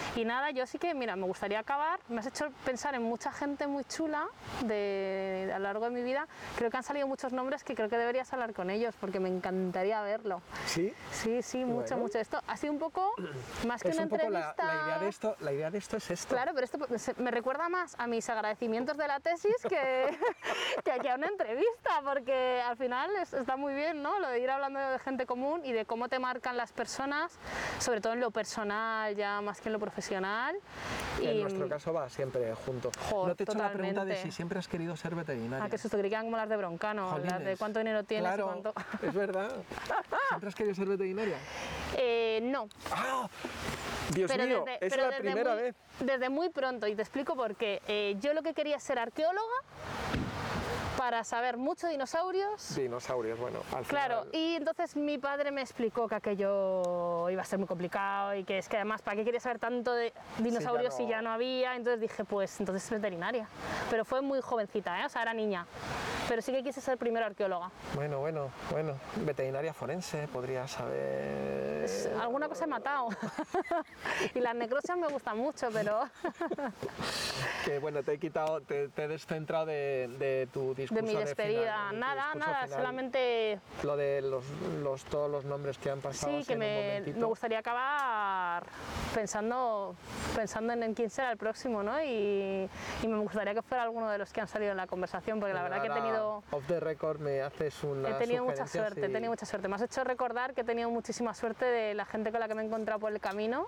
Speaker 3: Y nada, yo sí que, mira, me gustaría acabar. Me has hecho pensar en mucha gente muy chula de, a lo largo de mi vida. Creo que han salido muchos nombres que creo que deberías hablar con ellos porque me encantaría verlo.
Speaker 2: ¿Sí?
Speaker 3: Sí, sí, mucho,
Speaker 2: Bueno.
Speaker 3: mucho. Esto ha sido un poco más que
Speaker 2: Es
Speaker 3: una
Speaker 2: un poco la,
Speaker 3: entrevista.
Speaker 2: la idea de esto. La idea de esto es esto.
Speaker 3: Claro, pero esto se- me recuerda más a mis agradecimientos de la tesis que, que, que a una entrevista, porque al final es- está muy bien, ¿no? Lo de ir hablando de gente común y de cómo te marcan las personas, sobre todo en lo personal, ya más que en lo profesional.
Speaker 2: Y en nuestro caso va siempre junto.
Speaker 3: Jo,
Speaker 2: no te he hecho la pregunta de si siempre has querido ser veterinaria.
Speaker 3: Ah, que susto, creí que eran como las de Broncano, las de
Speaker 2: Jolines.
Speaker 3: cuánto dinero tienes
Speaker 2: claro,
Speaker 3: y cuánto...
Speaker 2: es verdad. ¿Siempre has querido ser veterinaria?
Speaker 3: Eh, no,
Speaker 2: ¡Ah! Dios
Speaker 3: pero
Speaker 2: mío,
Speaker 3: desde,
Speaker 2: es
Speaker 3: pero
Speaker 2: la
Speaker 3: desde
Speaker 2: primera
Speaker 3: muy,
Speaker 2: vez.
Speaker 3: Desde muy pronto, y te explico por qué. Eh, yo lo que quería es ser arqueóloga para saber mucho de dinosaurios.
Speaker 2: Dinosaurios, bueno, al
Speaker 3: Claro,
Speaker 2: final.
Speaker 3: y entonces mi padre me explicó que aquello iba a ser muy complicado y que es que además, ¿para qué quería saber tanto de dinosaurios si
Speaker 2: no-
Speaker 3: ya no había? Entonces dije, pues entonces es veterinaria. Pero fue muy jovencita, ¿eh? o sea, era niña. Pero sí que quise ser primero arqueóloga.
Speaker 2: Bueno, bueno, bueno. Veterinaria forense, podría saber.
Speaker 3: Es- Alguna cosa he matado. y las necrosias me gustan mucho, pero
Speaker 2: Que bueno, te he quitado, te, te he descentrado de, de tu
Speaker 3: de mi despedida,
Speaker 2: de
Speaker 3: nada, nada,
Speaker 2: final.
Speaker 3: solamente
Speaker 2: Lo de los, los, todos los nombres que han pasado.
Speaker 3: sí que me, me gustaría acabar pensando, pensando en, en quién será el próximo, ¿no? Y, y me gustaría que fuera alguno de los que han salido en la conversación, porque la verdad que he tenido...
Speaker 2: Off the record me haces una.
Speaker 3: He tenido mucha suerte, he tenido mucha suerte. Me has hecho recordar que he tenido muchísima suerte de la gente con la que me he encontrado por el camino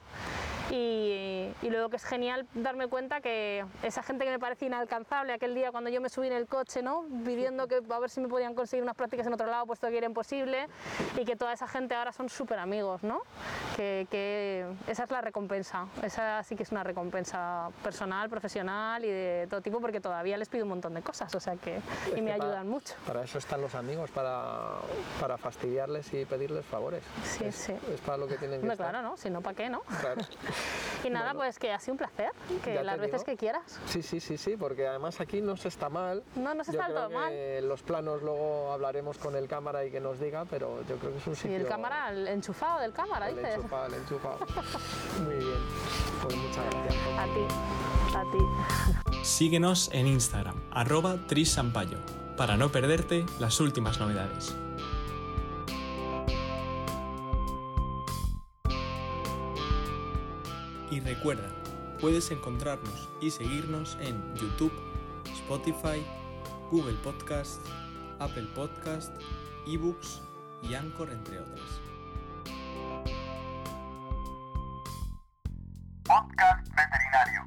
Speaker 3: y, y luego que es genial darme cuenta que esa gente que me parecía inalcanzable aquel día cuando yo me subí en el coche, ¿no? Pidiendo que a ver si me podían conseguir unas prácticas en otro lado, puesto que era imposible y que toda esa gente ahora son súper amigos, ¿no? Que, que esa es la recompensa, esa sí que es una recompensa personal, profesional y de todo tipo porque todavía les pido un montón de cosas, o sea que
Speaker 2: Es
Speaker 3: y me
Speaker 2: que para-
Speaker 3: ayudan mucho.
Speaker 2: Para eso están los amigos, para, para fastidiarles y pedirles favores.
Speaker 3: Sí,
Speaker 2: es,
Speaker 3: sí.
Speaker 2: es para lo que tienen que
Speaker 3: Hombre,
Speaker 2: estar.
Speaker 3: claro, ¿no? Si no, ¿para qué, no?
Speaker 2: Claro.
Speaker 3: Y nada,
Speaker 2: Bueno.
Speaker 3: pues que ha sido un placer, que
Speaker 2: Ya
Speaker 3: las veces
Speaker 2: digo.
Speaker 3: que quieras.
Speaker 2: Sí, sí, sí, sí, porque además aquí no se está mal.
Speaker 3: No, no se
Speaker 2: Yo
Speaker 3: está todo mal.
Speaker 2: los planos luego hablaremos con el cámara y que nos diga, pero yo creo que es un
Speaker 3: Y
Speaker 2: sitio...
Speaker 3: el cámara, el enchufado del cámara,
Speaker 2: El
Speaker 3: dices.
Speaker 2: enchufado, el enchufado. Muy bien. Pues muchas gracias.
Speaker 3: A ti, a ti.
Speaker 1: Síguenos en Instagram, arroba trisampayo, para no perderte las últimas novedades. Y recuerda, puedes encontrarnos y seguirnos en YouTube, Spotify, Google Podcast, Apple Podcast, eBooks y Anchor, entre otras.
Speaker 4: Podcast Veterinario.